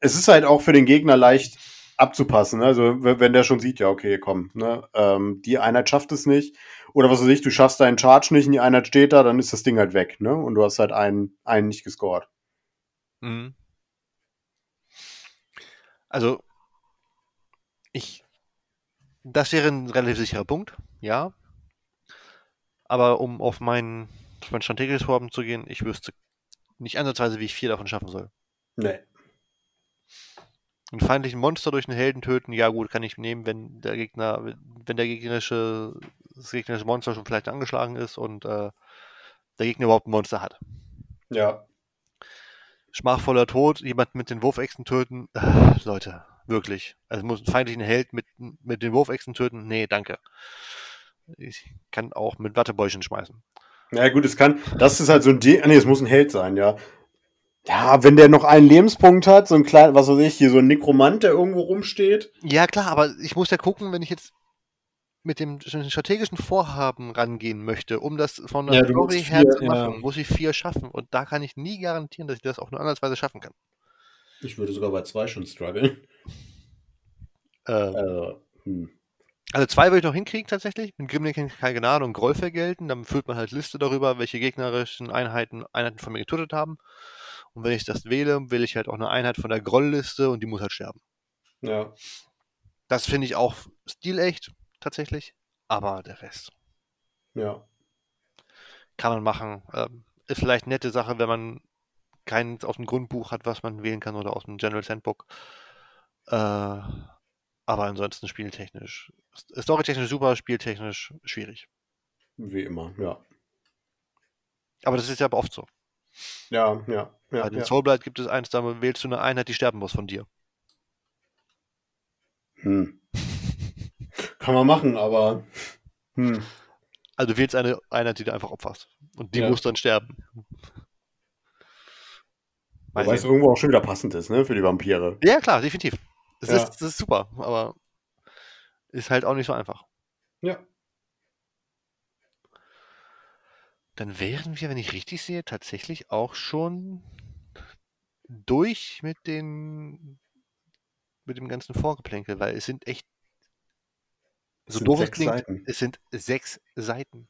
Speaker 2: es ist halt auch für den Gegner leicht abzupassen. Ne? Also wenn der schon sieht, ja, okay, komm, ne? ähm, die Einheit schafft es nicht. Oder was weiß ich, du schaffst deinen Charge nicht und die Einheit steht da, dann ist das Ding halt weg, ne? Und du hast halt einen, einen nicht gescored.
Speaker 1: Mhm. Also, ich, das wäre ein relativ sicherer Punkt, ja. Aber um auf mein, auf mein strategisches Vorhaben zu gehen, ich wüsste nicht ansatzweise, wie ich vier davon schaffen soll.
Speaker 2: Nee.
Speaker 1: Einen feindlichen Monster durch einen Helden töten, ja gut, kann ich nehmen, wenn der Gegner, wenn der gegnerische, das gegnerische Monster schon vielleicht angeschlagen ist und äh, der Gegner überhaupt ein Monster hat.
Speaker 2: Ja.
Speaker 1: Schmachvoller Tod, jemand mit den Wurfechsen töten, äh, Leute, wirklich. Also muss einen feindlichen Held mit, mit den Wurfechsen töten? Nee, danke. Ich kann auch mit Wattebäuschen schmeißen.
Speaker 2: Ja, gut, es kann, das ist halt so ein Ding, nee, es muss ein Held sein, ja. Ja, wenn der noch einen Lebenspunkt hat, so ein kleiner, was weiß ich, hier so ein Nekromant, der irgendwo rumsteht.
Speaker 1: Ja, klar, aber ich muss ja gucken, wenn ich jetzt mit dem strategischen Vorhaben rangehen möchte, um das von der
Speaker 2: Ja,
Speaker 1: Story her
Speaker 2: vier,
Speaker 1: zu machen,
Speaker 2: ja.
Speaker 1: muss ich vier schaffen. Und da kann ich nie garantieren, dass ich das auch nur ansatzweise schaffen kann.
Speaker 2: Ich würde sogar bei zwei schon strugglen.
Speaker 1: Ähm,
Speaker 2: Also, hm.
Speaker 1: Also zwei würde ich noch hinkriegen tatsächlich. Mit Grimling keine Gnade und Groll vergelten. Dann führt man halt Liste darüber, welche gegnerischen Einheiten Einheiten von mir getötet haben. Und wenn ich das wähle, wähle ich halt auch eine Einheit von der Groll-Liste und die muss halt sterben.
Speaker 2: Ja.
Speaker 1: Das finde ich auch stilecht tatsächlich. Aber der Rest
Speaker 2: Ja.
Speaker 1: kann man machen. Ähm, ist vielleicht eine nette Sache, wenn man keins aus dem Grundbuch hat, was man wählen kann oder aus dem General Sandbook. Äh, aber ansonsten spieltechnisch. Storytechnisch super, spieltechnisch schwierig.
Speaker 2: Wie immer, ja.
Speaker 1: Aber das ist ja oft so.
Speaker 2: Ja, ja, ja.
Speaker 1: Bei den
Speaker 2: ja.
Speaker 1: Soulblight gibt es eins, da wählst du eine Einheit, die sterben muss von dir.
Speaker 2: Hm. Kann man machen, aber. Hm.
Speaker 1: Also du wählst eine Einheit, die du einfach opferst. Und die
Speaker 2: Ja.
Speaker 1: muss dann sterben.
Speaker 2: Wobei es irgendwo auch schon wieder passend ist, ne, für die Vampire.
Speaker 1: Ja, klar, definitiv. Das,
Speaker 2: Ja.
Speaker 1: ist, das ist super, aber ist halt auch nicht so einfach.
Speaker 2: Ja.
Speaker 1: Dann wären wir, wenn ich richtig sehe, tatsächlich auch schon durch mit den mit dem ganzen Vorgeplänkel, weil es sind echt so doof es klingt,
Speaker 2: Seiten.
Speaker 1: es sind sechs Seiten.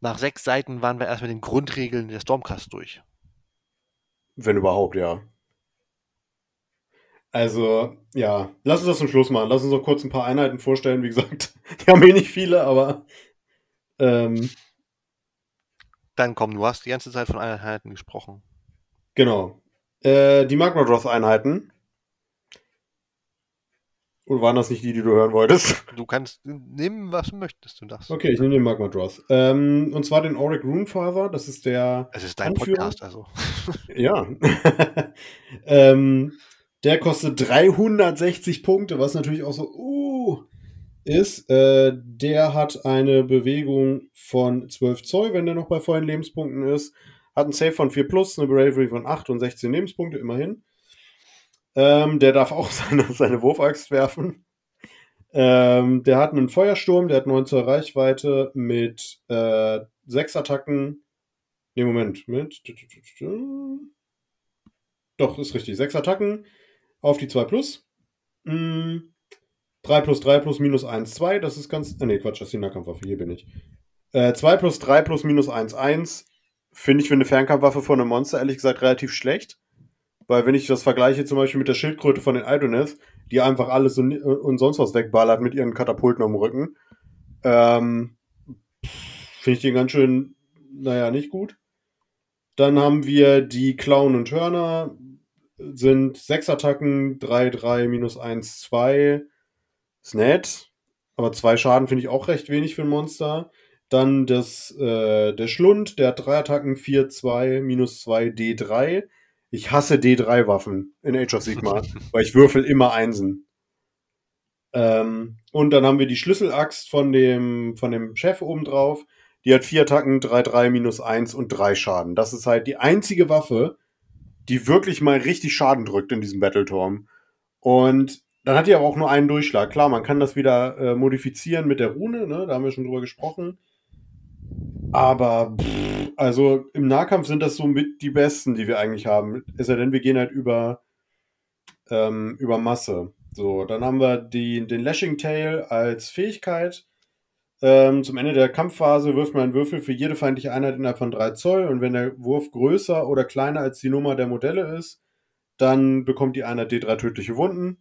Speaker 1: Nach sechs Seiten waren wir erst mit den Grundregeln der Stormcast durch.
Speaker 2: Wenn überhaupt, ja. Also, ja, lass uns das zum Schluss machen. Lass uns noch kurz ein paar Einheiten vorstellen. Wie gesagt, die haben eh nicht viele, aber ähm,
Speaker 1: Dann komm, du hast die ganze Zeit von Einheiten gesprochen.
Speaker 2: genau. Äh, die Magmadroth-Einheiten. Oder waren das nicht die, die du hören wolltest?
Speaker 1: Du kannst nehmen, was du möchtest, du darfst.
Speaker 2: Okay, ich nehme den Magmadroth. Ähm, und zwar den Auric Runefather. Das ist der
Speaker 1: Es ist dein
Speaker 2: Anführer?
Speaker 1: Podcast, also.
Speaker 2: Ja. ähm, der kostet 360 Punkte, was natürlich auch so uh, ist. Äh, der hat eine Bewegung von 12 Zoll, wenn der noch bei vollen Lebenspunkten ist. Hat einen Save von 4 plus, eine Bravery von 8 und 16 Lebenspunkte, immerhin. Ähm, der darf auch seine, seine Wurfaxt werfen. Ähm, der hat einen Feuersturm, der hat 9 Zoll Reichweite mit äh, 6 Attacken. Ne, Moment, mit. Doch, ist richtig. 6 Attacken auf die 2 plus. Mm, 3 plus 3 plus minus 1, 2. Das ist ganz. Ah, ne, Quatsch, das ist die Nahkampfwaffe. Hier bin ich. Äh, 2 plus 3 plus minus 1, 1. Finde ich für eine Fernkampfwaffe von einem Monster ehrlich gesagt relativ schlecht. Weil, wenn ich das vergleiche zum Beispiel mit der Schildkröte von den Idoneth, die einfach alles und, und sonst was wegballert mit ihren Katapulten am Rücken, ähm, finde ich den ganz schön, naja, nicht gut. Dann haben wir die Clown und Hörner. Sind 6 Attacken, 3, 3, minus 1, 2. Ist nett. Aber 2 Schaden finde ich auch recht wenig für ein Monster. Dann das, äh, der Schlund, der hat 3 Attacken, 4, 2, minus 2, D3. Ich hasse D3-Waffen in Age of Sigmar, weil ich würfel immer Einsen. Ähm, Und dann haben wir die Schlüsselaxt von dem, von dem Chef oben drauf. Die hat vier Attacken, 3, 3, minus 1 und 3 Schaden. Das ist halt die einzige Waffe, die wirklich mal richtig Schaden drückt in diesem Battleturm. Und dann hat die aber auch nur einen Durchschlag. Klar, man kann das wieder äh, modifizieren mit der Rune, ne? da haben wir schon drüber gesprochen. Aber, pff, also im Nahkampf sind das so mit die besten, die wir eigentlich haben. Es sei denn, wir gehen halt über, ähm, über Masse. So, dann haben wir die, den Lashing Tail als Fähigkeit. Ähm, zum Ende der Kampfphase wirft man einen Würfel für jede feindliche Einheit innerhalb von 3 Zoll und wenn der Wurf größer oder kleiner als die Nummer der Modelle ist, dann bekommt die Einheit D3 tödliche Wunden.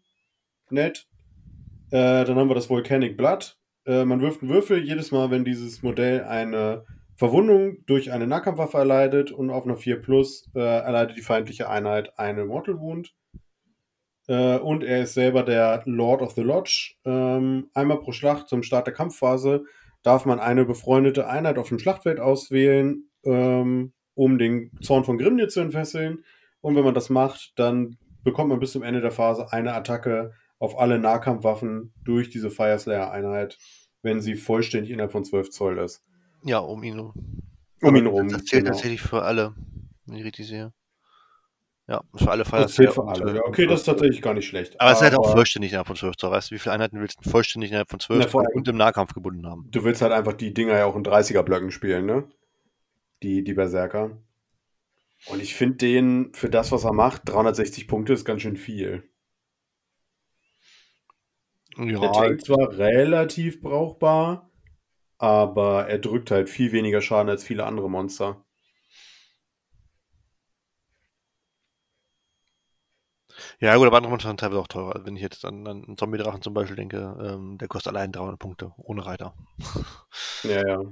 Speaker 2: Nett. Äh, dann haben wir das Volcanic Blood. Äh, man wirft einen Würfel jedes Mal, wenn dieses Modell eine Verwundung durch eine Nahkampfwaffe erleidet und auf einer 4 Plus äh, erleidet die feindliche Einheit eine Mortal Wound. Äh, und er ist selber der Lord of the Lodge. Ähm, einmal pro Schlacht zum Start der Kampfphase darf man eine befreundete Einheit auf dem Schlachtfeld auswählen, ähm, um den Zorn von Grimnir zu entfesseln. Und wenn man das macht, dann bekommt man bis zum Ende der Phase eine Attacke auf alle Nahkampfwaffen durch diese Fireslayer-Einheit, wenn sie vollständig innerhalb von 12 Zoll ist.
Speaker 1: Ja, um ihn rum.
Speaker 2: Um ihn rum.
Speaker 1: Das zählt
Speaker 2: genau.
Speaker 1: tatsächlich für alle, wenn ich richtig sehe. Ja, für alle Fire.
Speaker 2: Das zählt für alle. Ja, okay, das ist tatsächlich gar nicht schlecht.
Speaker 1: Aber es ist halt auch vollständig innerhalb von 12 Zoll. Weißt du, wie viele Einheiten willst du vollständig innerhalb von 12
Speaker 2: Na, vor
Speaker 1: Zoll und im Nahkampf gebunden haben?
Speaker 2: Du willst halt einfach die Dinger ja auch in 30er-Blöcken spielen, ne? Die, die Berserker. Und ich finde den, für das, was er macht, 360 Punkte ist ganz schön viel. Der
Speaker 1: Ja,
Speaker 2: Tank zwar relativ brauchbar, aber er drückt halt viel weniger Schaden als viele andere Monster.
Speaker 1: Ja, gut, aber andere Monster sind teilweise auch teurer. Also Wenn ich jetzt an, an einen Zombie-Drachen zum Beispiel denke, ähm, der kostet allein 300 Punkte, ohne Reiter.
Speaker 2: Ja, ja.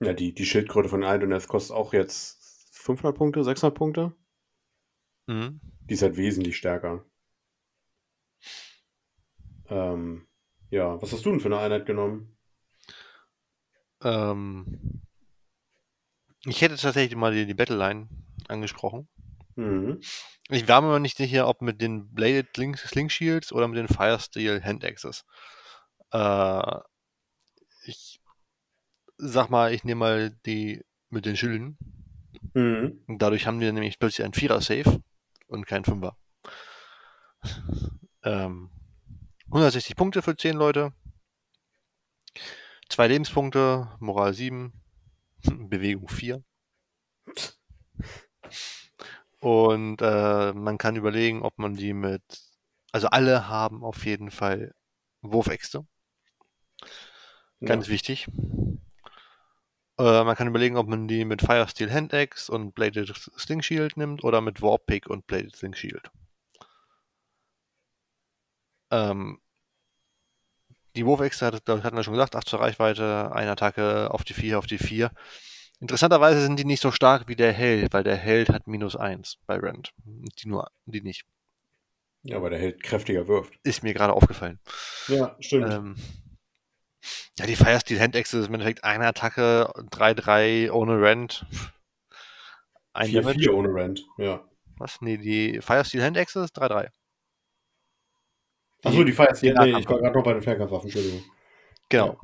Speaker 2: Ja, die, die Schildkröte von Idoneth kostet auch jetzt 500 Punkte, 600 Punkte.
Speaker 1: Mhm.
Speaker 2: Die ist halt wesentlich stärker. Ähm, ja, was hast du denn für eine Einheit genommen?
Speaker 1: Ähm, ich hätte tatsächlich mal die, die Battleline angesprochen.
Speaker 2: Mhm.
Speaker 1: Ich war mir nicht sicher, ob mit den Bladed Sling, Sling Shields oder mit den Firesteel Hand Axes. Äh, ich sag mal, ich nehme mal die mit den Schilden.
Speaker 2: Mhm.
Speaker 1: Dadurch haben wir nämlich plötzlich einen Vierer-Safe und keinen Fünfer. ähm, 160 Punkte für 10 Leute. Zwei Lebenspunkte, Moral 7, Bewegung 4. Und äh, man kann überlegen, ob man die mit. Also alle haben auf jeden Fall Wurfäxte. Ganz
Speaker 2: Ja.
Speaker 1: wichtig. Äh, man kann überlegen, ob man die mit Fire Steel Hand Axe und Bladed Sling Shield nimmt oder mit Warp Pick und Bladed Sling Shield. Ähm, die Wurfäxte hat, das hatten wir schon gesagt, 8 zur Reichweite, eine Attacke auf die 4, auf die 4. Interessanterweise sind die nicht so stark wie der Held, weil der Held hat minus 1 bei Rand. Die nur, die nicht.
Speaker 2: Ja, weil der Held kräftiger wirft.
Speaker 1: Ist mir gerade aufgefallen.
Speaker 2: Ja, stimmt.
Speaker 1: Ähm, ja, die Fire Steel Hand Axe ist im Endeffekt eine Attacke, 3-3 ohne Rand. Ein
Speaker 2: 4-4 ohne Rand. Ja.
Speaker 1: Was? Nee, die Fire Steel Hand Axe ist 3-3.
Speaker 2: Achso, die Fire
Speaker 1: die
Speaker 2: Nee, ich war gerade noch bei den Fernkampfwaffen, Entschuldigung.
Speaker 1: Genau.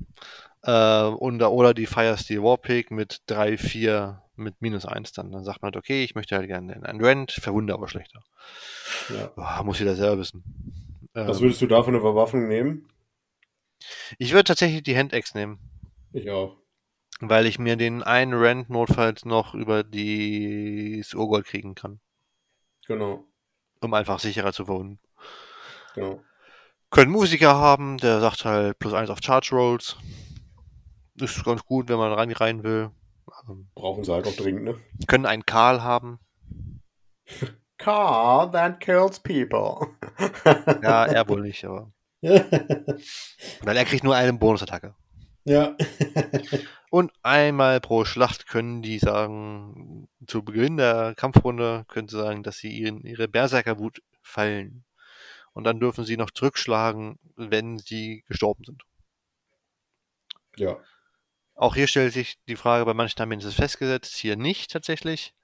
Speaker 1: Äh, und, oder die Fire Steel Warpick mit 3-4 mit minus 1 dann. Dann sagt man halt, okay, ich möchte halt gerne einen Rand, verwunde aber schlechter.
Speaker 2: Ja.
Speaker 1: Oh, muss jeder selber wissen.
Speaker 2: Was
Speaker 1: Ähm,
Speaker 2: würdest du da für eine Verwaffnung nehmen?
Speaker 1: ich würde tatsächlich die Hand Axe nehmen,
Speaker 2: Ich auch.
Speaker 1: weil ich mir den einen Rand notfalls noch über die das Urgold kriegen kann,
Speaker 2: Genau.
Speaker 1: um einfach sicherer zu verwunden.
Speaker 2: Genau.
Speaker 1: Können Musiker haben, der sagt halt plus 1 auf Charge Rolls. Ist ganz gut, wenn man rein, rein will. Ähm,
Speaker 2: Brauchen sie halt auch dringend, ne?
Speaker 1: können einen Karl haben.
Speaker 2: Car that kills people.
Speaker 1: Ja, er wohl nicht, aber. Weil er kriegt nur eine Bonusattacke.
Speaker 2: ja.
Speaker 1: Und einmal pro Schlacht können die sagen, zu Beginn der Kampfrunde können sie sagen, dass sie ihren, ihre Berserkerwut fallen. Und dann dürfen sie noch zurückschlagen, wenn sie gestorben sind.
Speaker 2: ja.
Speaker 1: Auch hier stellt sich die Frage, bei manchen Armeen ist es festgesetzt, hier nicht tatsächlich.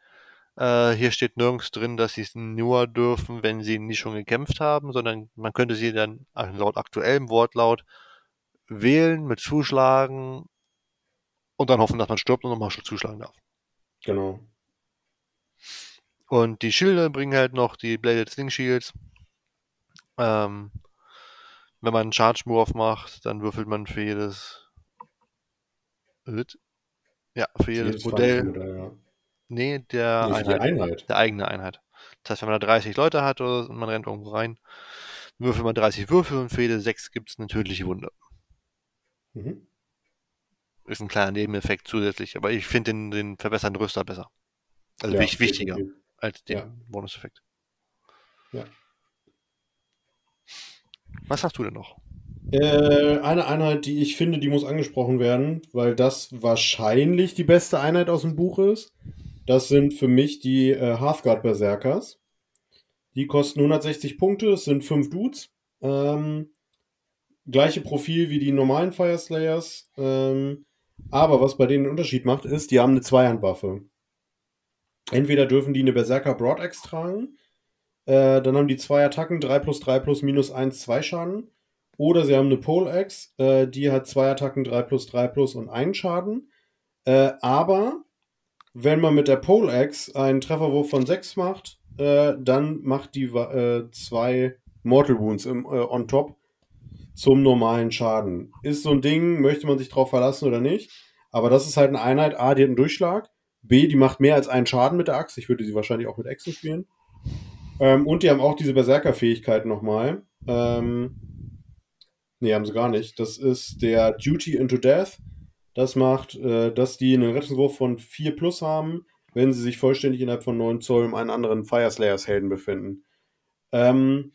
Speaker 1: Äh, hier steht nirgends drin, dass sie es nur dürfen, wenn sie nicht schon gekämpft haben, sondern man könnte sie dann laut aktuellem Wortlaut wählen mit Zuschlagen und dann hoffen, dass man stirbt und nochmal zuschlagen darf.
Speaker 2: Genau.
Speaker 1: Und die Schilde bringen halt noch die Bladed Sling Shields. Ähm, wenn man einen Charge Move macht, dann würfelt man für jedes. Ja, für jedes, jedes Modell. Modell ja. Nee, der,
Speaker 2: nee, Einheit, Einheit.
Speaker 1: der eigene Einheit. Das heißt, wenn man da 30 Leute hat oder man rennt irgendwo rein, würfelt man 30 Würfel und für jede 6 gibt es eine tödliche Wunde. Mhm. Ist ein kleiner Nebeneffekt zusätzlich, aber ich finde den, den verbessernden Rüster besser. Also ja, wichtiger definitiv. als den ja. Bonuseffekt.
Speaker 2: Ja.
Speaker 1: Was hast du denn noch?
Speaker 2: Äh, eine Einheit, die ich finde, die muss angesprochen werden, weil das wahrscheinlich die beste Einheit aus dem Buch ist. Das sind für mich die äh, Hearthguard Berserkers. Die kosten 160 Punkte, es sind fünf Dudes. Ähm, gleiche Profil wie die normalen Fire Slayers. Ähm, aber was bei denen einen Unterschied macht, ist, die haben eine Zweihandwaffe. Entweder dürfen die eine Berserker Broadex tragen, äh, dann haben die zwei Attacken, 3 plus 3 plus minus 1, 2 Schaden. Oder sie haben eine Pole Axe, äh, die hat zwei Attacken, 3 plus 3 plus und 1 Schaden. Äh, aber wenn man mit der Pole Axe einen Trefferwurf von 6 macht, äh, dann macht die äh, zwei Mortal Wounds im, äh, on top zum normalen Schaden. Ist so ein Ding, möchte man sich drauf verlassen oder nicht? Aber das ist halt eine Einheit. A, die hat einen Durchschlag. B, die macht mehr als einen Schaden mit der Axt. Ich würde sie wahrscheinlich auch mit Echsen spielen. Ähm, und die haben auch diese Berserker-Fähigkeit nochmal. Ähm, nee, haben sie gar nicht. Das ist der Duty into Death. Das macht, äh, dass die einen Rettungswurf von 4 plus haben, wenn sie sich vollständig innerhalb von 9 Zoll um einen anderen Fire Slayers Helden befinden. Ähm,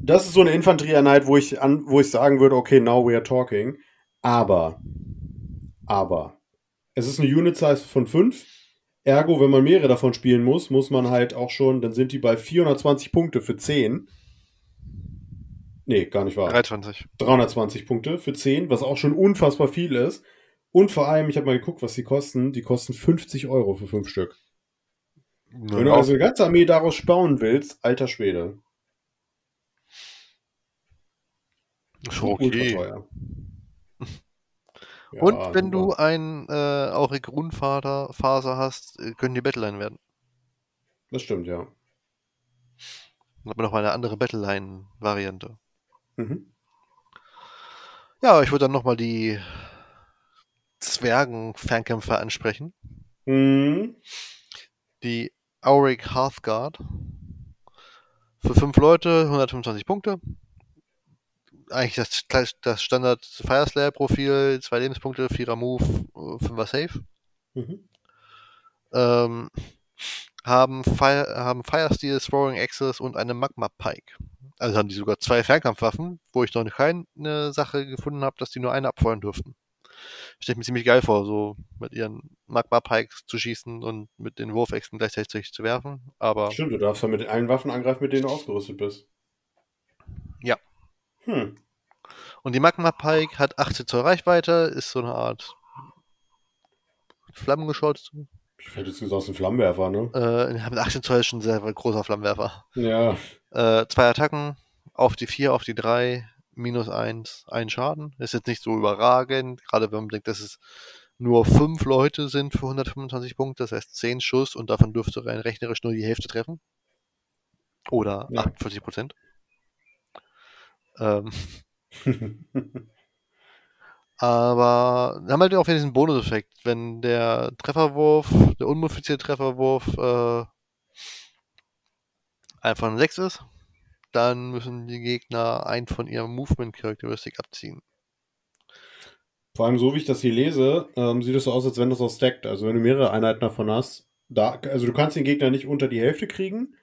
Speaker 2: das ist so eine Infanterieeinheit, wo wo ich sagen würde, okay, now we are talking. Aber, aber, es ist eine Unit-Size von 5. Ergo, wenn man mehrere davon spielen muss, muss man halt auch schon, dann sind die bei 420 Punkte für 10. Nee, gar nicht wahr.
Speaker 1: 320.
Speaker 2: 320 Punkte für 10, was auch schon unfassbar viel ist. Und vor allem, ich habe mal geguckt, was die kosten. Die kosten 50 Euro für 5 Stück. Ja. Wenn du also eine ganze Armee daraus spauen willst, alter Schwede.
Speaker 1: Schon okay. ja, Und wenn super. du ein äh, Auric Grundfaser hast, äh, können die Battleline werden.
Speaker 2: Das stimmt, ja.
Speaker 1: Dann hat man noch mal eine andere Battleline-Variante. Mhm. Ja, ich würde dann nochmal die Zwergen-Fernkämpfer ansprechen.
Speaker 2: Mhm.
Speaker 1: Die Auric Hearthguard. Für fünf Leute 125 Punkte eigentlich das, das Standard Fire Slayer Profil, zwei Lebenspunkte, vierer Move, fünfer Safe. Mhm. Ähm, haben, Fire, haben Fire Steel, Throwing Axis und eine Magma Pike. Also haben die sogar zwei Fernkampfwaffen, wo ich noch keine Sache gefunden habe, dass die nur eine abfeuern durften. Stelle ich mir ziemlich geil vor, so mit ihren Magma Pikes zu schießen und mit den Wurfäxten gleichzeitig zu werfen. Aber
Speaker 2: Stimmt, du darfst ja mit allen Waffen angreifen, mit denen du ausgerüstet bist.
Speaker 1: Ja.
Speaker 2: Hm.
Speaker 1: Und die Magma Pike hat 18 Zoll Reichweite, ist so eine Art Flammengeschütz.
Speaker 2: Ich hätte jetzt gesagt, ein Flammenwerfer, ne?
Speaker 1: Äh, mit 18 Zoll ist schon ein sehr großer Flammenwerfer.
Speaker 2: Ja.
Speaker 1: Äh, zwei Attacken, auf die 4, auf die 3, minus 1, ein Schaden. Ist jetzt nicht so überragend, gerade wenn man denkt, dass es nur 5 Leute sind für 125 Punkte, das heißt 10 Schuss und davon dürfte rein rechnerisch nur die Hälfte treffen. Oder ja. 48 Prozent. Ähm, Aber wir haben halt auch wieder diesen Bonuseffekt. Wenn der Trefferwurf, der unmodifizierte Trefferwurf, äh, einfach ein 6 ist, dann müssen die Gegner einen von ihrem Movement-Charakteristik abziehen.
Speaker 2: Vor allem, so wie ich das hier lese, ähm, sieht es so aus, als wenn das auch stackt. Also, wenn du mehrere Einheiten davon hast, da, also du kannst den Gegner nicht unter die Hälfte kriegen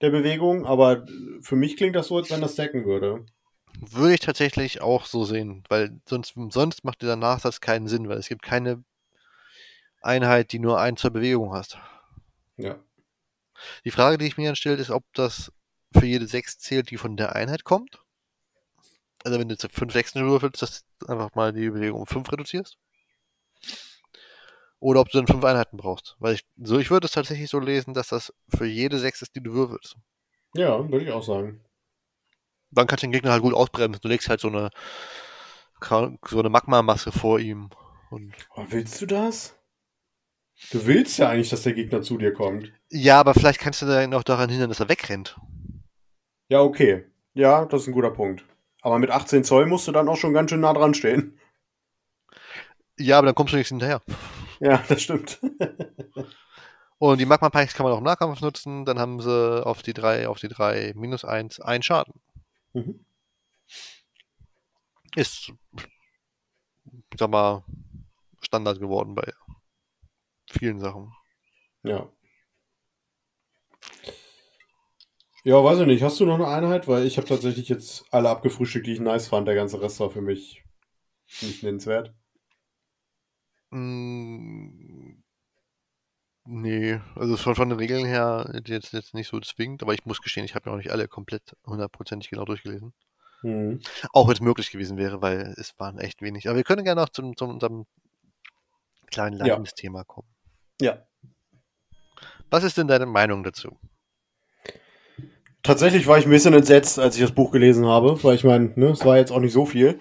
Speaker 2: der Bewegung, aber für mich klingt das so, als wenn das stacken würde.
Speaker 1: Würde ich tatsächlich auch so sehen, weil sonst, sonst macht dieser Nachsatz keinen Sinn, weil es gibt keine Einheit, die nur ein zur Bewegung hast.
Speaker 2: Ja.
Speaker 1: Die Frage, die ich mir dann stelle, ist, ob das für jede 6 zählt, die von der Einheit kommt. Also wenn du jetzt 5 Sechsen würfelst, dass du einfach mal die Bewegung um 5 reduzierst. oder ob du dann fünf Einheiten brauchst. Weil ich, so, ich würde es tatsächlich so lesen, dass das für jede sechs ist, die du würfelst.
Speaker 2: Ja, würde ich auch sagen.
Speaker 1: Dann kannst du den Gegner halt gut ausbremsen. Du legst halt so eine, so eine Magma-Masse vor ihm. Und
Speaker 2: willst du das? Du willst ja eigentlich, dass der Gegner zu dir kommt.
Speaker 1: ja, aber vielleicht kannst du dann auch daran hindern, dass er wegrennt.
Speaker 2: Ja, okay. Ja, das ist ein guter Punkt. Aber mit 18 Zoll musst du dann auch schon ganz schön nah dran stehen.
Speaker 1: Ja, aber dann kommst du nichts hinterher.
Speaker 2: Ja, das stimmt.
Speaker 1: Und die Magma Pikes kann man auch im Nahkampf nutzen. Dann haben sie auf die 3, auf die 3 minus 1, ein Schaden.
Speaker 2: Mhm.
Speaker 1: Ist, ich sag mal, Standard geworden bei vielen Sachen.
Speaker 2: Ja. Ja, weiß ich nicht. Hast du noch eine Einheit? Weil ich habe tatsächlich jetzt alle abgefrühstückt, die ich nice fand. Der ganze Rest war für mich nicht nennenswert.
Speaker 1: Mm, nee, also von, von den Regeln her jetzt, jetzt nicht so zwingend, aber ich muss gestehen, ich habe ja auch nicht alle komplett hundertprozentig genau durchgelesen.
Speaker 2: Mhm.
Speaker 1: Auch wenn es möglich gewesen wäre, weil es waren echt wenig. Aber wir können gerne noch zum, zum unserem kleinen
Speaker 2: Ja.
Speaker 1: Leidensthema kommen.
Speaker 2: Ja.
Speaker 1: Was ist denn deine Meinung dazu?
Speaker 2: Tatsächlich war ich ein bisschen entsetzt, als ich das Buch gelesen habe, weil ich meine, ne, es war jetzt auch nicht so viel.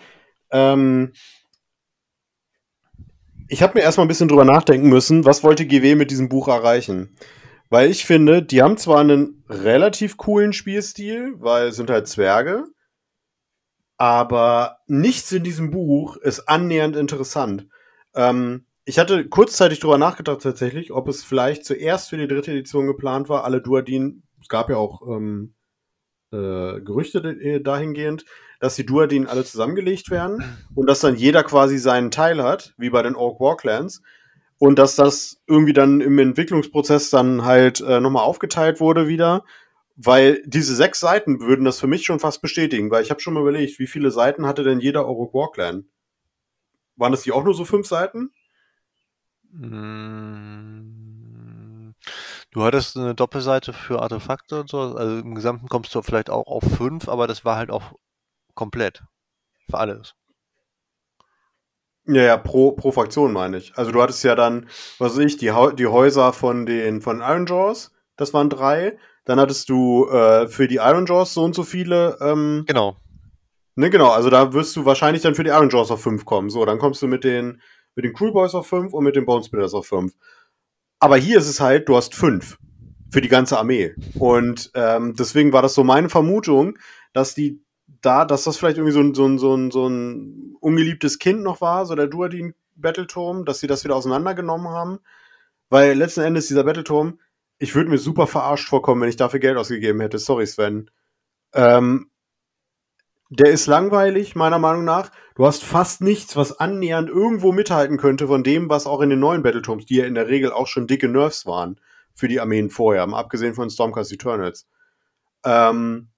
Speaker 2: Ähm, ich habe mir erstmal ein bisschen drüber nachdenken müssen, was wollte GW mit diesem Buch erreichen? Weil ich finde, die haben zwar einen relativ coolen Spielstil, weil es sind halt Zwerge, aber nichts in diesem Buch ist annähernd interessant. Ähm, ich hatte kurzzeitig drüber nachgedacht tatsächlich, ob es vielleicht zuerst für die dritte Edition geplant war, alle Duadin, es gab ja auch ähm, äh, Gerüchte äh, dahingehend, dass die Duadin alle zusammengelegt werden und dass dann jeder quasi seinen Teil hat, wie bei den Orc Warclans. Und dass das irgendwie dann im Entwicklungsprozess dann halt äh, nochmal aufgeteilt wurde wieder. Weil diese sechs Seiten würden das für mich schon fast bestätigen, weil ich habe schon mal überlegt, wie viele Seiten hatte denn jeder Orc Warclan? Waren das nicht auch nur so fünf Seiten?
Speaker 1: Du hattest eine Doppelseite für Artefakte und so, also im Gesamten kommst du vielleicht auch auf fünf, aber das war halt auch komplett. Für alles.
Speaker 2: Ja, ja, pro, pro Fraktion meine ich. Also du hattest ja dann, was weiß ich, die, die Häuser von den von Iron Jaws, das waren drei. Dann hattest du äh, für die Iron Jaws so und so viele. Ähm,
Speaker 1: Genau.
Speaker 2: ne, genau, also da wirst du wahrscheinlich dann für die Iron Jaws auf fünf kommen. So, dann kommst du mit den, mit den Crew Boys auf fünf und mit den Bone Splitters auf fünf. Aber hier ist es halt, du hast fünf für die ganze Armee. Und ähm, deswegen war das so meine Vermutung, dass die da, dass das vielleicht irgendwie so ein, so ein, so ein, so ein ungeliebtes Kind noch war, so der Duadin Battleturm, dass sie das wieder auseinandergenommen haben. Weil letzten Endes dieser Battleturm, ich würde mir super verarscht vorkommen, wenn ich dafür Geld ausgegeben hätte. Sorry, Sven. Ähm, der ist langweilig, meiner Meinung nach. Du hast fast nichts, was annähernd irgendwo mithalten könnte von dem, was auch in den neuen Battleturms, die ja in der Regel auch schon dicke Nerfs waren für die Armeen vorher, abgesehen von Stormcast Eternals. Ähm,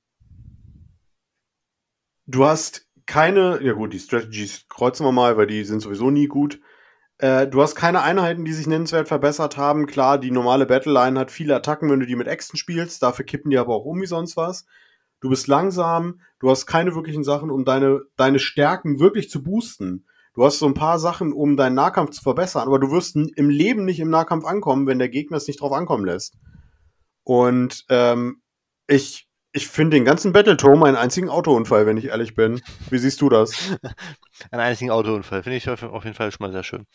Speaker 2: du hast keine, ja gut, die Strategies kreuzen wir mal, weil die sind sowieso nie gut. Äh, du hast keine Einheiten, die sich nennenswert verbessert haben. Klar, die normale Battleline hat viele Attacken, wenn du die mit Äxten spielst. Dafür kippen die aber auch um wie sonst was. Du bist langsam, du hast keine wirklichen Sachen, um deine, deine Stärken wirklich zu boosten. Du hast so ein paar Sachen, um deinen Nahkampf zu verbessern, aber du wirst im Leben nicht im Nahkampf ankommen, wenn der Gegner es nicht drauf ankommen lässt. Und ähm, ich, ich finde den ganzen Battleturm einen einzigen Autounfall, wenn ich ehrlich bin. Wie siehst du das?
Speaker 1: Einen einzigen Autounfall. Finde ich auf jeden Fall schon mal sehr schön.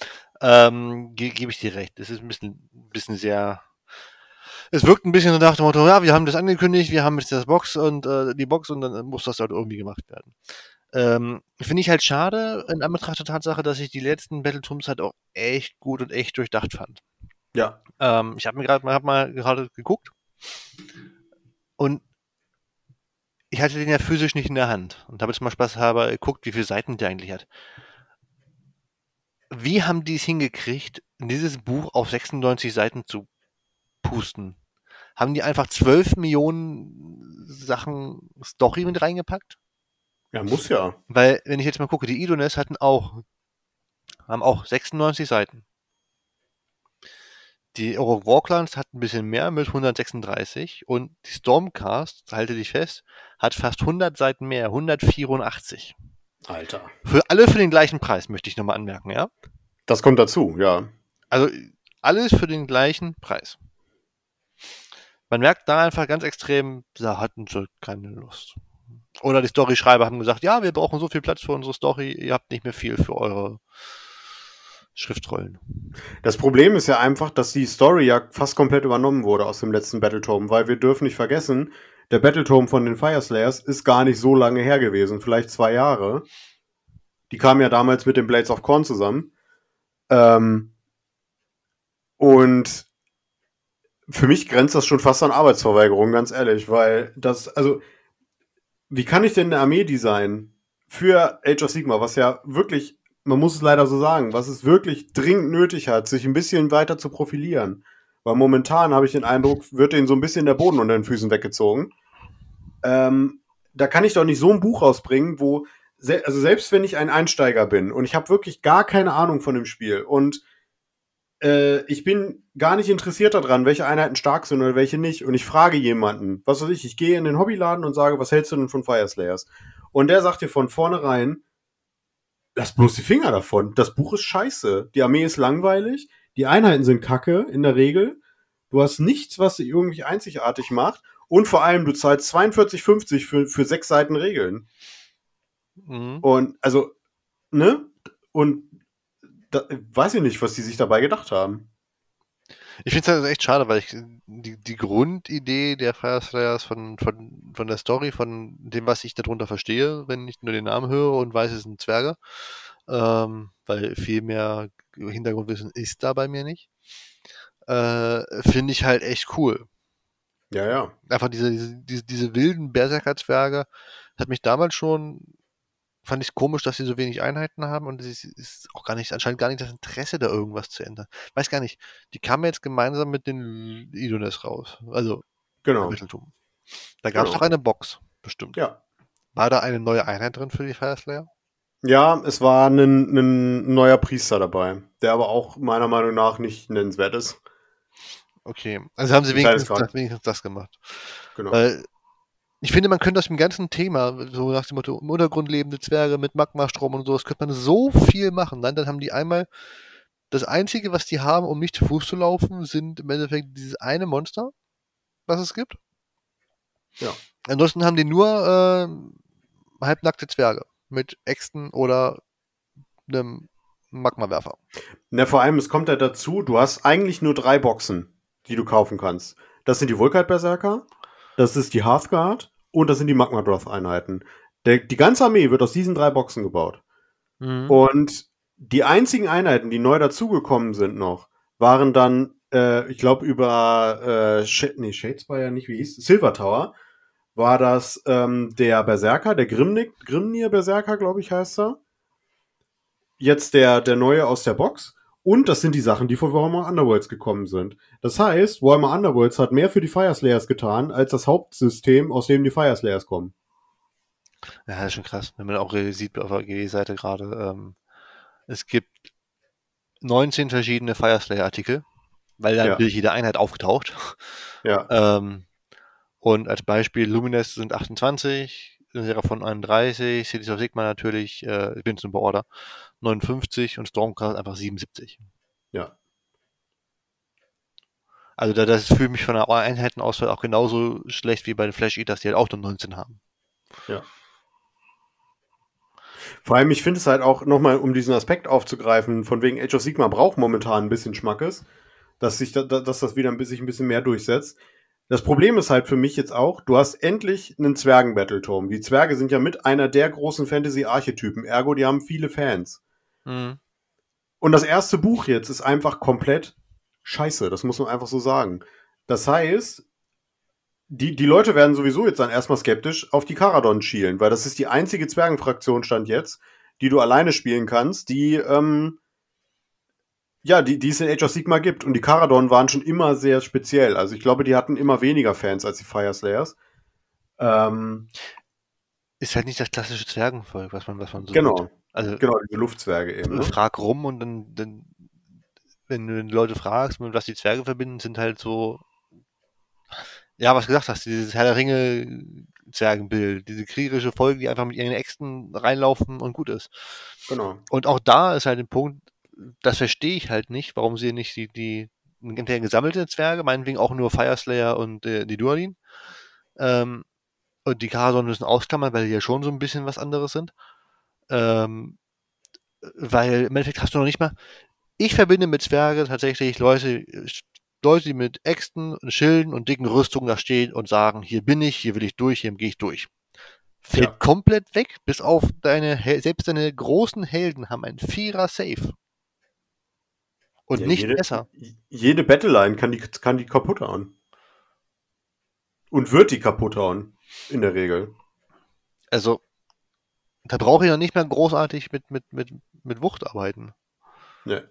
Speaker 1: Ähm, ge Gebe ich dir recht. Es ist ein bisschen, bisschen sehr. Es wirkt ein bisschen so nach dem Motto, ja, wir haben das angekündigt, wir haben jetzt das Box und äh, die Box und dann muss das halt irgendwie gemacht werden. Ähm, Finde ich halt schade in Anbetracht der Tatsache, dass ich die letzten Battleturms halt auch echt gut und echt durchdacht fand.
Speaker 2: Ja.
Speaker 1: Ähm, ich habe mir gerade mal, hab mal gerade geguckt und ich hatte den ja physisch nicht in der Hand und habe jetzt mal spaßhalber geguckt, wie viele Seiten der eigentlich hat. Wie haben die es hingekriegt, dieses Buch auf 96 Seiten zu pusten? Haben die einfach 12 Millionen Sachen Story mit reingepackt?
Speaker 2: Ja, muss ja.
Speaker 1: Weil, wenn ich jetzt mal gucke, die Idones hatten auch, haben auch 96 Seiten. Die Euro Warclans hatten ein bisschen mehr mit 136 und die Stormcast, halte dich fest, hat fast 100 Seiten mehr, 184.
Speaker 2: Alter.
Speaker 1: Für alle für den gleichen Preis, möchte ich nochmal anmerken, ja?
Speaker 2: Das kommt dazu, ja.
Speaker 1: Also alles für den gleichen Preis. Man merkt da einfach ganz extrem, da hatten sie keine Lust. Oder die Story-Schreiber haben gesagt, ja, wir brauchen so viel Platz für unsere Story, ihr habt nicht mehr viel für eure Schriftrollen.
Speaker 2: Das Problem ist ja einfach, dass die Story ja fast komplett übernommen wurde aus dem letzten Battletome, weil wir dürfen nicht vergessen, der Battletome von den Fireslayers ist gar nicht so lange her gewesen, vielleicht zwei Jahre. Die kamen ja damals mit den Blades of Corn zusammen. Ähm, und für mich grenzt das schon fast an Arbeitsverweigerung, ganz ehrlich, weil das, also, wie kann ich denn eine Armee designen für Age of Sigma, was ja wirklich, man muss es leider so sagen, was es wirklich dringend nötig hat, sich ein bisschen weiter zu profilieren. Weil momentan habe ich den Eindruck, wird denen so ein bisschen der Boden unter den Füßen weggezogen. Ähm, da kann ich doch nicht so ein Buch rausbringen, wo, also selbst wenn ich ein Einsteiger bin und ich habe wirklich gar keine Ahnung von dem Spiel und äh, ich bin gar nicht interessiert daran, welche Einheiten stark sind oder welche nicht. Und ich frage jemanden, was weiß ich, ich gehe in den Hobbyladen und sage, was hältst du denn von Fire Slayers? Und der sagt dir von vornherein, lass bloß die Finger davon. Das Buch ist scheiße. Die Armee ist langweilig. Die Einheiten sind kacke in der Regel. Du hast nichts, was sie irgendwie einzigartig macht. Und vor allem, du zahlst 42,50 für, für sechs Seiten Regeln. Mhm. Und also, ne? Und da, weiß ich nicht, was die sich dabei gedacht haben.
Speaker 1: Ich finde es halt echt schade, weil ich die, die Grundidee der Fireslayers von, von, von der Story, von dem, was ich darunter verstehe, wenn ich nur den Namen höre und weiß, es sind Zwerge, ähm, weil viel mehr Hintergrundwissen ist da bei mir nicht, äh, finde ich halt echt cool.
Speaker 2: Ja, ja.
Speaker 1: Einfach diese, diese, diese wilden Berserker-Zwerge hat mich damals schon fand ich komisch, dass sie so wenig Einheiten haben und es ist auch gar nicht, anscheinend gar nicht das Interesse, da irgendwas zu ändern. Weiß gar nicht. Die kamen jetzt gemeinsam mit den Idones raus. Also,
Speaker 2: genau.
Speaker 1: Mitteltum. Da gab es genau. doch eine Box, bestimmt.
Speaker 2: Ja.
Speaker 1: War da eine neue Einheit drin für die Fireslayer?
Speaker 2: Ja, es war ein, ein neuer Priester dabei, der aber auch meiner Meinung nach nicht nennenswert ist.
Speaker 1: Okay, also haben sie wenigstens wenigstens das gemacht. Genau. Weil ich finde, man könnte aus dem ganzen Thema, so nach dem Motto, im Untergrund lebende Zwerge mit Magmastrom und so, das könnte man so viel machen. Dann, dann haben die einmal, das Einzige, was die haben, um nicht zu Fuß zu laufen, sind im Endeffekt dieses eine Monster, was es gibt.
Speaker 2: Ja.
Speaker 1: Ansonsten haben die nur äh, halbnackte Zwerge mit Äxten oder einem Magmawerfer.
Speaker 2: Na, vor allem, es kommt ja dazu, du hast eigentlich nur drei Boxen, die du kaufen kannst. Das sind die Vulkite-Berserker, das ist die Hearthguard und das sind die Magmadroth-Einheiten. Die ganze Armee wird aus diesen drei Boxen gebaut. Mhm. Und die einzigen Einheiten, die neu dazugekommen sind noch, waren dann, äh, ich glaube, über äh, Sh nee, Shadespire nicht, wie hieß Silver Tower, war das ähm, der Berserker, der Grimnir Berserker, glaube ich, heißt er. Jetzt der, der neue aus der Box. Und das sind die Sachen, die von Warhammer Underworlds gekommen sind. Das heißt, Warhammer Underworlds hat mehr für die Fireslayers getan, als das Hauptsystem, aus dem die Fireslayers kommen.
Speaker 1: Ja, das ist schon krass, wenn man auch sieht auf der GW-Seite gerade, ähm, es gibt 19 verschiedene Fireslayer-Artikel, weil dann ja. jede Einheit aufgetaucht.
Speaker 2: Ja.
Speaker 1: ähm, und als Beispiel Lumines sind 28, Seraphon 31, Cities of Sigma natürlich, äh, ich bin zum Order, 59 und Stormcast einfach 77.
Speaker 2: Ja.
Speaker 1: Also da, das fühlt mich von der Einheitenauswahl auch genauso schlecht wie bei den Flash Eaters, die halt auch nur 19 haben.
Speaker 2: Ja. Vor allem, ich finde es halt auch nochmal, um diesen Aspekt aufzugreifen, von wegen Age of Sigma braucht momentan ein bisschen Schmackes, dass sich da, dass das wieder ein bisschen, ein bisschen mehr durchsetzt. Das Problem ist halt für mich jetzt auch, du hast endlich einen Zwergen-Battleturm. Die Zwerge sind ja mit einer der großen Fantasy-Archetypen, ergo, die haben viele Fans. Mhm. Und das erste Buch jetzt ist einfach komplett scheiße, das muss man einfach so sagen. Das heißt, die, die Leute werden sowieso jetzt dann erstmal skeptisch auf die Karadon schielen, weil das ist die einzige Zwergenfraktion stand jetzt, die du alleine spielen kannst, die ähm, ja, die, die es in Age of Sigma gibt. Und die Karadon waren schon immer sehr speziell. Also ich glaube, die hatten immer weniger Fans als die Fire Slayers. Ähm,
Speaker 1: ist halt nicht das klassische Zwergenvolk, was man, was man so.
Speaker 2: Genau. Sieht. Also, genau, diese Luftzwerge eben.
Speaker 1: Ne? Frag rum und dann, dann, wenn du die Leute fragst, mit was die Zwerge verbinden, sind halt so. Ja, was du gesagt hast, dieses Herr der Ringe Zwergenbild, diese kriegerische Folge, die einfach mit ihren Äxten reinlaufen und gut ist.
Speaker 2: Genau.
Speaker 1: Und auch da ist halt ein Punkt, das verstehe ich halt nicht, warum sie nicht die, die entweder gesammelte Zwerge, meinetwegen auch nur Fireslayer und äh, die Dualin, ähm, und die Karadon müssen ausklammern, weil die ja schon so ein bisschen was anderes sind. Ähm, weil im Endeffekt hast du noch nicht mal. Ich verbinde mit Zwerge tatsächlich Leute, Leute, die mit Äxten und Schilden und dicken Rüstungen da stehen und sagen, hier bin ich, hier will ich durch, hier gehe ich durch. Fällt ja. komplett weg, bis auf deine, selbst deine großen Helden haben ein Vierer Safe. Und ja, nicht
Speaker 2: jede,
Speaker 1: besser.
Speaker 2: Jede Battleline kann die, kann die kaputt hauen. Und wird die kaputt hauen. In der Regel.
Speaker 1: Also, da brauche ich noch nicht mehr großartig mit, mit, mit, mit Wucht arbeiten.
Speaker 2: Ja.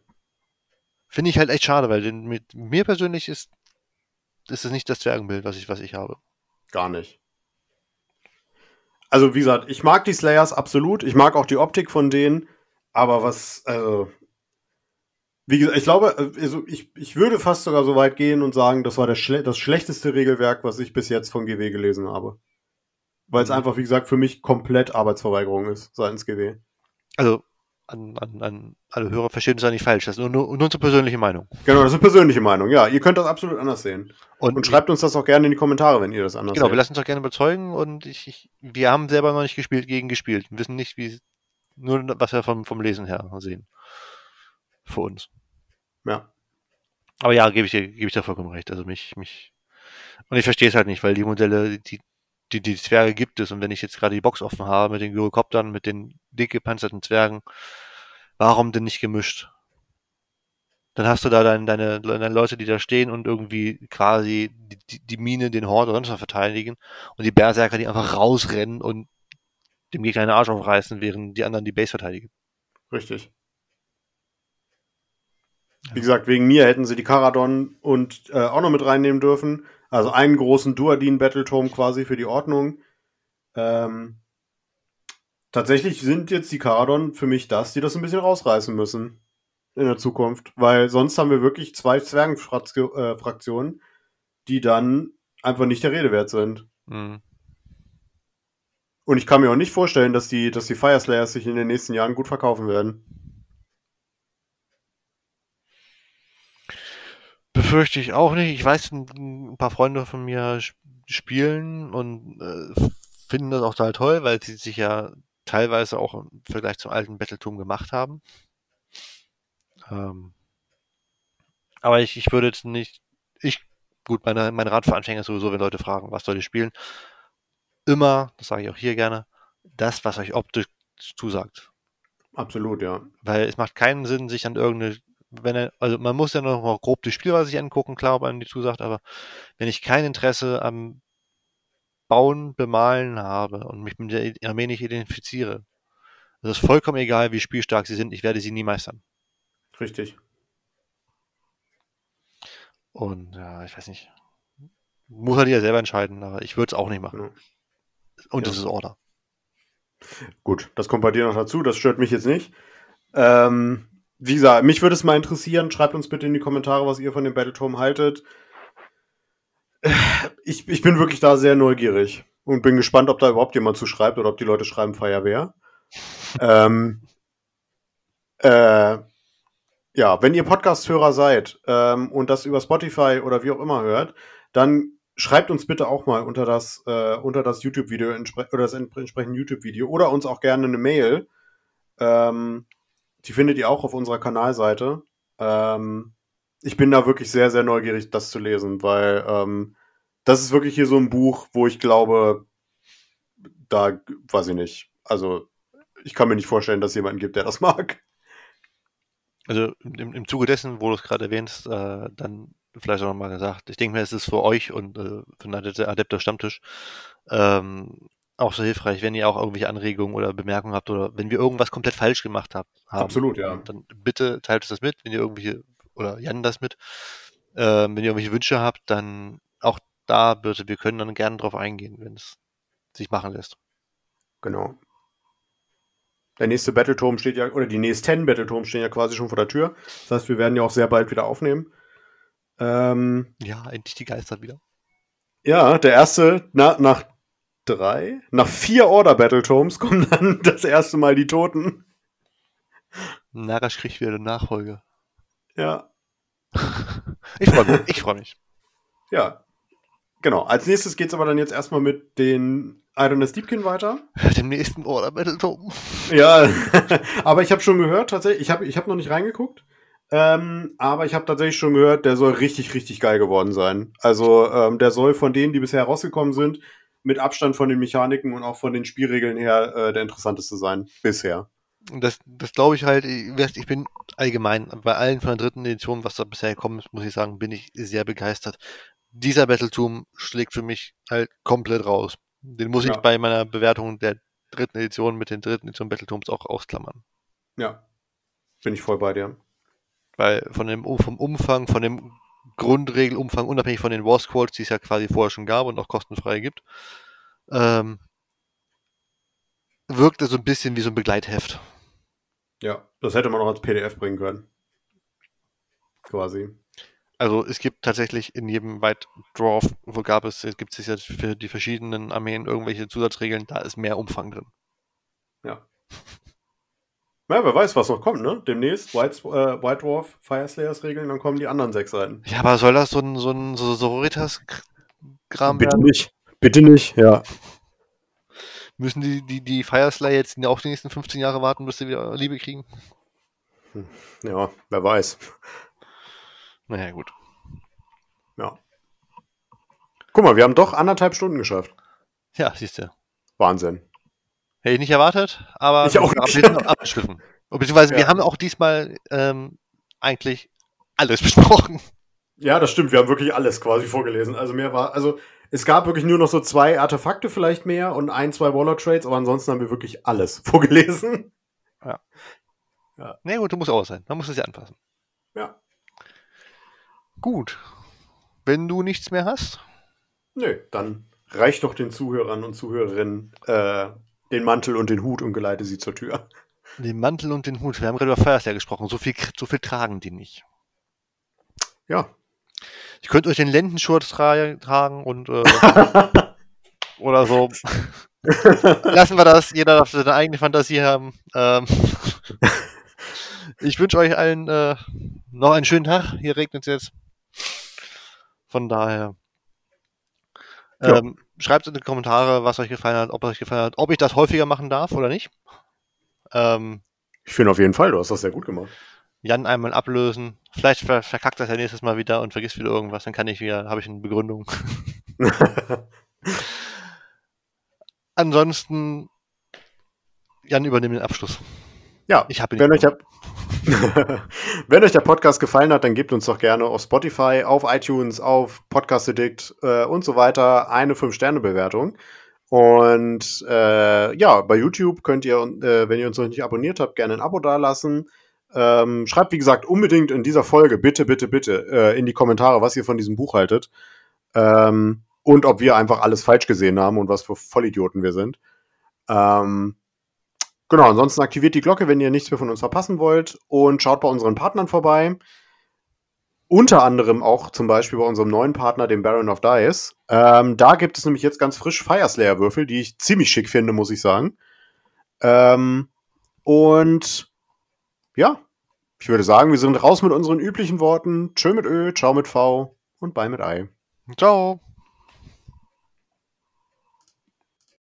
Speaker 1: Finde ich halt echt schade, weil mit mir persönlich ist, ist es nicht das Zwergenbild, was ich, was ich habe.
Speaker 2: Gar nicht. Also, wie gesagt, ich mag die Slayers absolut. Ich mag auch die Optik von denen. Aber was, also, wie gesagt, ich glaube, also ich, ich würde fast sogar so weit gehen und sagen, das war das, schle das schlechteste Regelwerk, was ich bis jetzt von GW gelesen habe. Weil es mhm. einfach, wie gesagt, für mich komplett Arbeitsverweigerung ist seitens GW.
Speaker 1: Also, an, an, an alle Hörer verstehen es ja nicht falsch. Das ist nur, nur, nur unsere persönliche Meinung.
Speaker 2: Genau, das ist eine persönliche Meinung. Ja, ihr könnt das absolut anders sehen. Und, und schreibt uns das auch gerne in die Kommentare, wenn ihr das anders
Speaker 1: genau, seht. Genau, wir lassen uns auch gerne überzeugen und ich, ich, wir haben selber noch nicht gespielt gegen gespielt. Wir wissen nicht, wie, nur was wir vom, vom Lesen her sehen. Für uns.
Speaker 2: Ja.
Speaker 1: Aber ja, gebe ich dir, gebe ich dir vollkommen recht. Also mich, mich, und ich verstehe es halt nicht, weil die Modelle, die, die, die Zwerge gibt es. Und wenn ich jetzt gerade die Box offen habe mit den Gyrokoptern, mit den dick gepanzerten Zwergen, warum denn nicht gemischt? Dann hast du da deine, deine, deine Leute, die da stehen und irgendwie quasi die, die Mine, den Hort oder sonst was verteidigen und die Berserker, die einfach rausrennen und dem Gegner einen Arsch aufreißen, während die anderen die Base verteidigen.
Speaker 2: Richtig. Wie gesagt, wegen mir hätten sie die Karadon und äh, auch noch mit reinnehmen dürfen. Also einen großen Duadin-Battletome quasi für die Ordnung. Ähm, tatsächlich sind jetzt die Karadon für mich das, die das ein bisschen rausreißen müssen in der Zukunft. Weil sonst haben wir wirklich zwei Zwergenfraktionen, die dann einfach nicht der Rede wert sind. Mhm. Und ich kann mir auch nicht vorstellen, dass die, dass die Fire Slayers sich in den nächsten Jahren gut verkaufen werden.
Speaker 1: Befürchte ich auch nicht. Ich weiß, ein, paar Freunde von mir spielen und äh, finden das auch total toll, weil sie sich ja teilweise auch im Vergleich zum alten Battletum gemacht haben. Ähm, aber ich, ich würde jetzt nicht, ich, gut, meine, mein Rat für Anfänger ist sowieso, wenn Leute fragen, was soll ich spielen, immer, das sage ich auch hier gerne, das, was euch optisch zusagt.
Speaker 2: Absolut, ja.
Speaker 1: Weil es macht keinen Sinn, sich an irgendeine wenn er, also man muss ja noch mal grob die Spielweise sich angucken, klar, ob einem die zusagt, aber wenn ich kein Interesse am Bauen, Bemalen habe und mich mit der Armee nicht identifiziere, es ist vollkommen egal, wie spielstark sie sind, ich werde sie nie meistern.
Speaker 2: Richtig.
Speaker 1: Und ja, ich weiß nicht. Muss er halt ja selber entscheiden, aber ich würde es auch nicht machen. Ja. Und ja. das ist Order.
Speaker 2: Gut, das kommt bei dir noch dazu, das stört mich jetzt nicht. Ähm, wie gesagt, mich würde es mal interessieren. Schreibt uns bitte in die Kommentare, was ihr von dem Battletome haltet. Ich, ich bin wirklich da sehr neugierig und bin gespannt, ob da überhaupt jemand zu schreibt oder ob die Leute schreiben Feuerwehr. ähm, äh, ja, wenn ihr Podcast-Hörer seid ähm, und das über Spotify oder wie auch immer hört, dann schreibt uns bitte auch mal unter das, äh, unter das YouTube-Video oder das entsprechende YouTube-Video oder uns auch gerne eine Mail. Ähm, die findet ihr auch auf unserer Kanalseite. Ähm, ich bin da wirklich sehr, sehr neugierig, das zu lesen, weil ähm, das ist wirklich hier so ein Buch, wo ich glaube, da weiß ich nicht. Also, ich kann mir nicht vorstellen, dass es jemanden gibt, der das mag.
Speaker 1: Also im, im Zuge dessen, wo du es gerade erwähnst, äh, dann vielleicht auch nochmal gesagt, ich denke mir, es ist für euch und äh, für den Adepter Stammtisch ähm, auch so hilfreich, wenn ihr auch irgendwelche Anregungen oder Bemerkungen habt oder wenn wir irgendwas komplett falsch gemacht habt,
Speaker 2: haben. Absolut, ja.
Speaker 1: Dann bitte teilt uns das mit, wenn ihr irgendwelche, oder Jan das mit, äh, wenn ihr irgendwelche Wünsche habt, dann auch da bitte, wir können dann gerne drauf eingehen, wenn es sich machen lässt.
Speaker 2: Genau. Der nächste Battleturm steht ja, oder die nächsten Battleturm stehen ja quasi schon vor der Tür. Das heißt, wir werden ja auch sehr bald wieder aufnehmen.
Speaker 1: Ähm, ja, endlich die Geister wieder.
Speaker 2: Ja, der erste, na, nach drei, nach vier Order Battletomes kommen dann das erste Mal die Toten.
Speaker 1: Narash kriegt wieder eine Nachfolge.
Speaker 2: Ja.
Speaker 1: ich freue mich. Ich freue mich.
Speaker 2: Ja. Genau. Als nächstes geht es aber dann jetzt erstmal mit den Idonis Deepkin weiter.
Speaker 1: Dem nächsten Order Battletome.
Speaker 2: Ja, aber ich habe schon gehört, tatsächlich, ich habe ich hab noch nicht reingeguckt, ähm, aber ich habe tatsächlich schon gehört, der soll richtig, richtig geil geworden sein. Also ähm, der soll von denen, die bisher rausgekommen sind, mit Abstand von den Mechaniken und auch von den Spielregeln her äh, der interessanteste sein. Bisher.
Speaker 1: Das, das glaube ich halt, ich bin allgemein bei allen von der dritten Edition, was da bisher gekommen ist, muss ich sagen, bin ich sehr begeistert. Dieser Battletum schlägt für mich halt komplett raus. Den muss ja. ich bei meiner Bewertung der dritten Edition mit den dritten Edition Battletums auch ausklammern.
Speaker 2: Ja, bin ich voll bei dir.
Speaker 1: Weil von dem, vom Umfang, von dem Grundregelumfang, unabhängig von den War Squads, die es ja quasi vorher schon gab und auch kostenfrei gibt, ähm, wirkte so ein bisschen wie so ein Begleitheft.
Speaker 2: Ja, das hätte man auch als PDF bringen können. Quasi.
Speaker 1: Also es gibt tatsächlich in jedem White Dwarf, wo gab es, gibt es jetzt für die verschiedenen Armeen irgendwelche Zusatzregeln, da ist mehr Umfang drin.
Speaker 2: Ja. Ja, wer weiß, was noch kommt, ne? Demnächst White, äh, White Dwarf, Fire Slayers Regeln, dann kommen die anderen sechs Seiten.
Speaker 1: Ja, aber soll das so ein, so ein so Sororitas-Kram
Speaker 2: Bitte werden? nicht. Bitte nicht, ja.
Speaker 1: Müssen die, die, die Fire Slayer jetzt auch die nächsten 15 Jahre warten, bis sie wieder Liebe kriegen?
Speaker 2: Hm. Ja, wer weiß.
Speaker 1: Naja, gut.
Speaker 2: Ja. Guck mal, wir haben doch anderthalb Stunden geschafft.
Speaker 1: Ja, siehst du.
Speaker 2: Wahnsinn.
Speaker 1: Hätte ich nicht erwartet, aber
Speaker 2: ich auch
Speaker 1: nicht. wir sind abgeschliffen. Beziehungsweise ja. wir haben auch diesmal ähm, eigentlich alles besprochen.
Speaker 2: Ja, das stimmt. Wir haben wirklich alles quasi vorgelesen. Also mehr war, also es gab wirklich nur noch so zwei Artefakte vielleicht mehr und ein, zwei Warlord Trades, aber ansonsten haben wir wirklich alles vorgelesen.
Speaker 1: Ja. ja. Nee, gut, du musst auch sein. Man muss es ja anpassen.
Speaker 2: Ja.
Speaker 1: Gut. Wenn du nichts mehr hast?
Speaker 2: Nö, dann reich doch den Zuhörern und Zuhörerinnen äh, den Mantel und den Hut und geleite sie zur Tür.
Speaker 1: Den Mantel und den Hut. Wir haben gerade über Feuerwehr gesprochen. So viel, so viel tragen die nicht.
Speaker 2: Ja.
Speaker 1: Ich könnte euch den Lendenschurz tra tragen und äh, oder so. Lassen wir das. Jeder darf seine eigene Fantasie haben. Ähm, ich wünsche euch allen äh, noch einen schönen Tag. Hier regnet es jetzt. Von daher. Ähm, schreibt in die Kommentare, was euch gefallen hat, ob euch gefallen hat, ob ich das häufiger machen darf oder nicht. Ähm,
Speaker 2: ich finde auf jeden Fall, du hast das sehr gut gemacht.
Speaker 1: Jan einmal ablösen. Vielleicht ver verkackt das ja nächstes Mal wieder und vergisst wieder irgendwas, dann kann ich wieder, habe ich eine Begründung. Ansonsten, Jan übernimmt den Abschluss.
Speaker 2: Ja, ich habe wenn, euch wenn euch der Podcast gefallen hat, dann gebt uns doch gerne auf Spotify, auf iTunes, auf Podcast Addict äh, und so weiter eine 5-Sterne-Bewertung. Und äh, ja, bei YouTube könnt ihr, äh, wenn ihr uns noch nicht abonniert habt, gerne ein Abo dalassen. Ähm, schreibt, wie gesagt, unbedingt in dieser Folge, bitte, bitte, bitte, äh, in die Kommentare, was ihr von diesem Buch haltet. Ähm, und ob wir einfach alles falsch gesehen haben und was für Vollidioten wir sind. Ähm, Genau, ansonsten aktiviert die Glocke, wenn ihr nichts mehr von uns verpassen wollt und schaut bei unseren Partnern vorbei. Unter anderem auch zum Beispiel bei unserem neuen Partner, dem Baron of Dice. Ähm, da gibt es nämlich jetzt ganz frisch Fireslayer-Würfel, die ich ziemlich schick finde, muss ich sagen. Ähm, und ja, ich würde sagen, wir sind raus mit unseren üblichen Worten. Tschö mit Ö, ciao mit V und bye mit Ei.
Speaker 1: Ciao.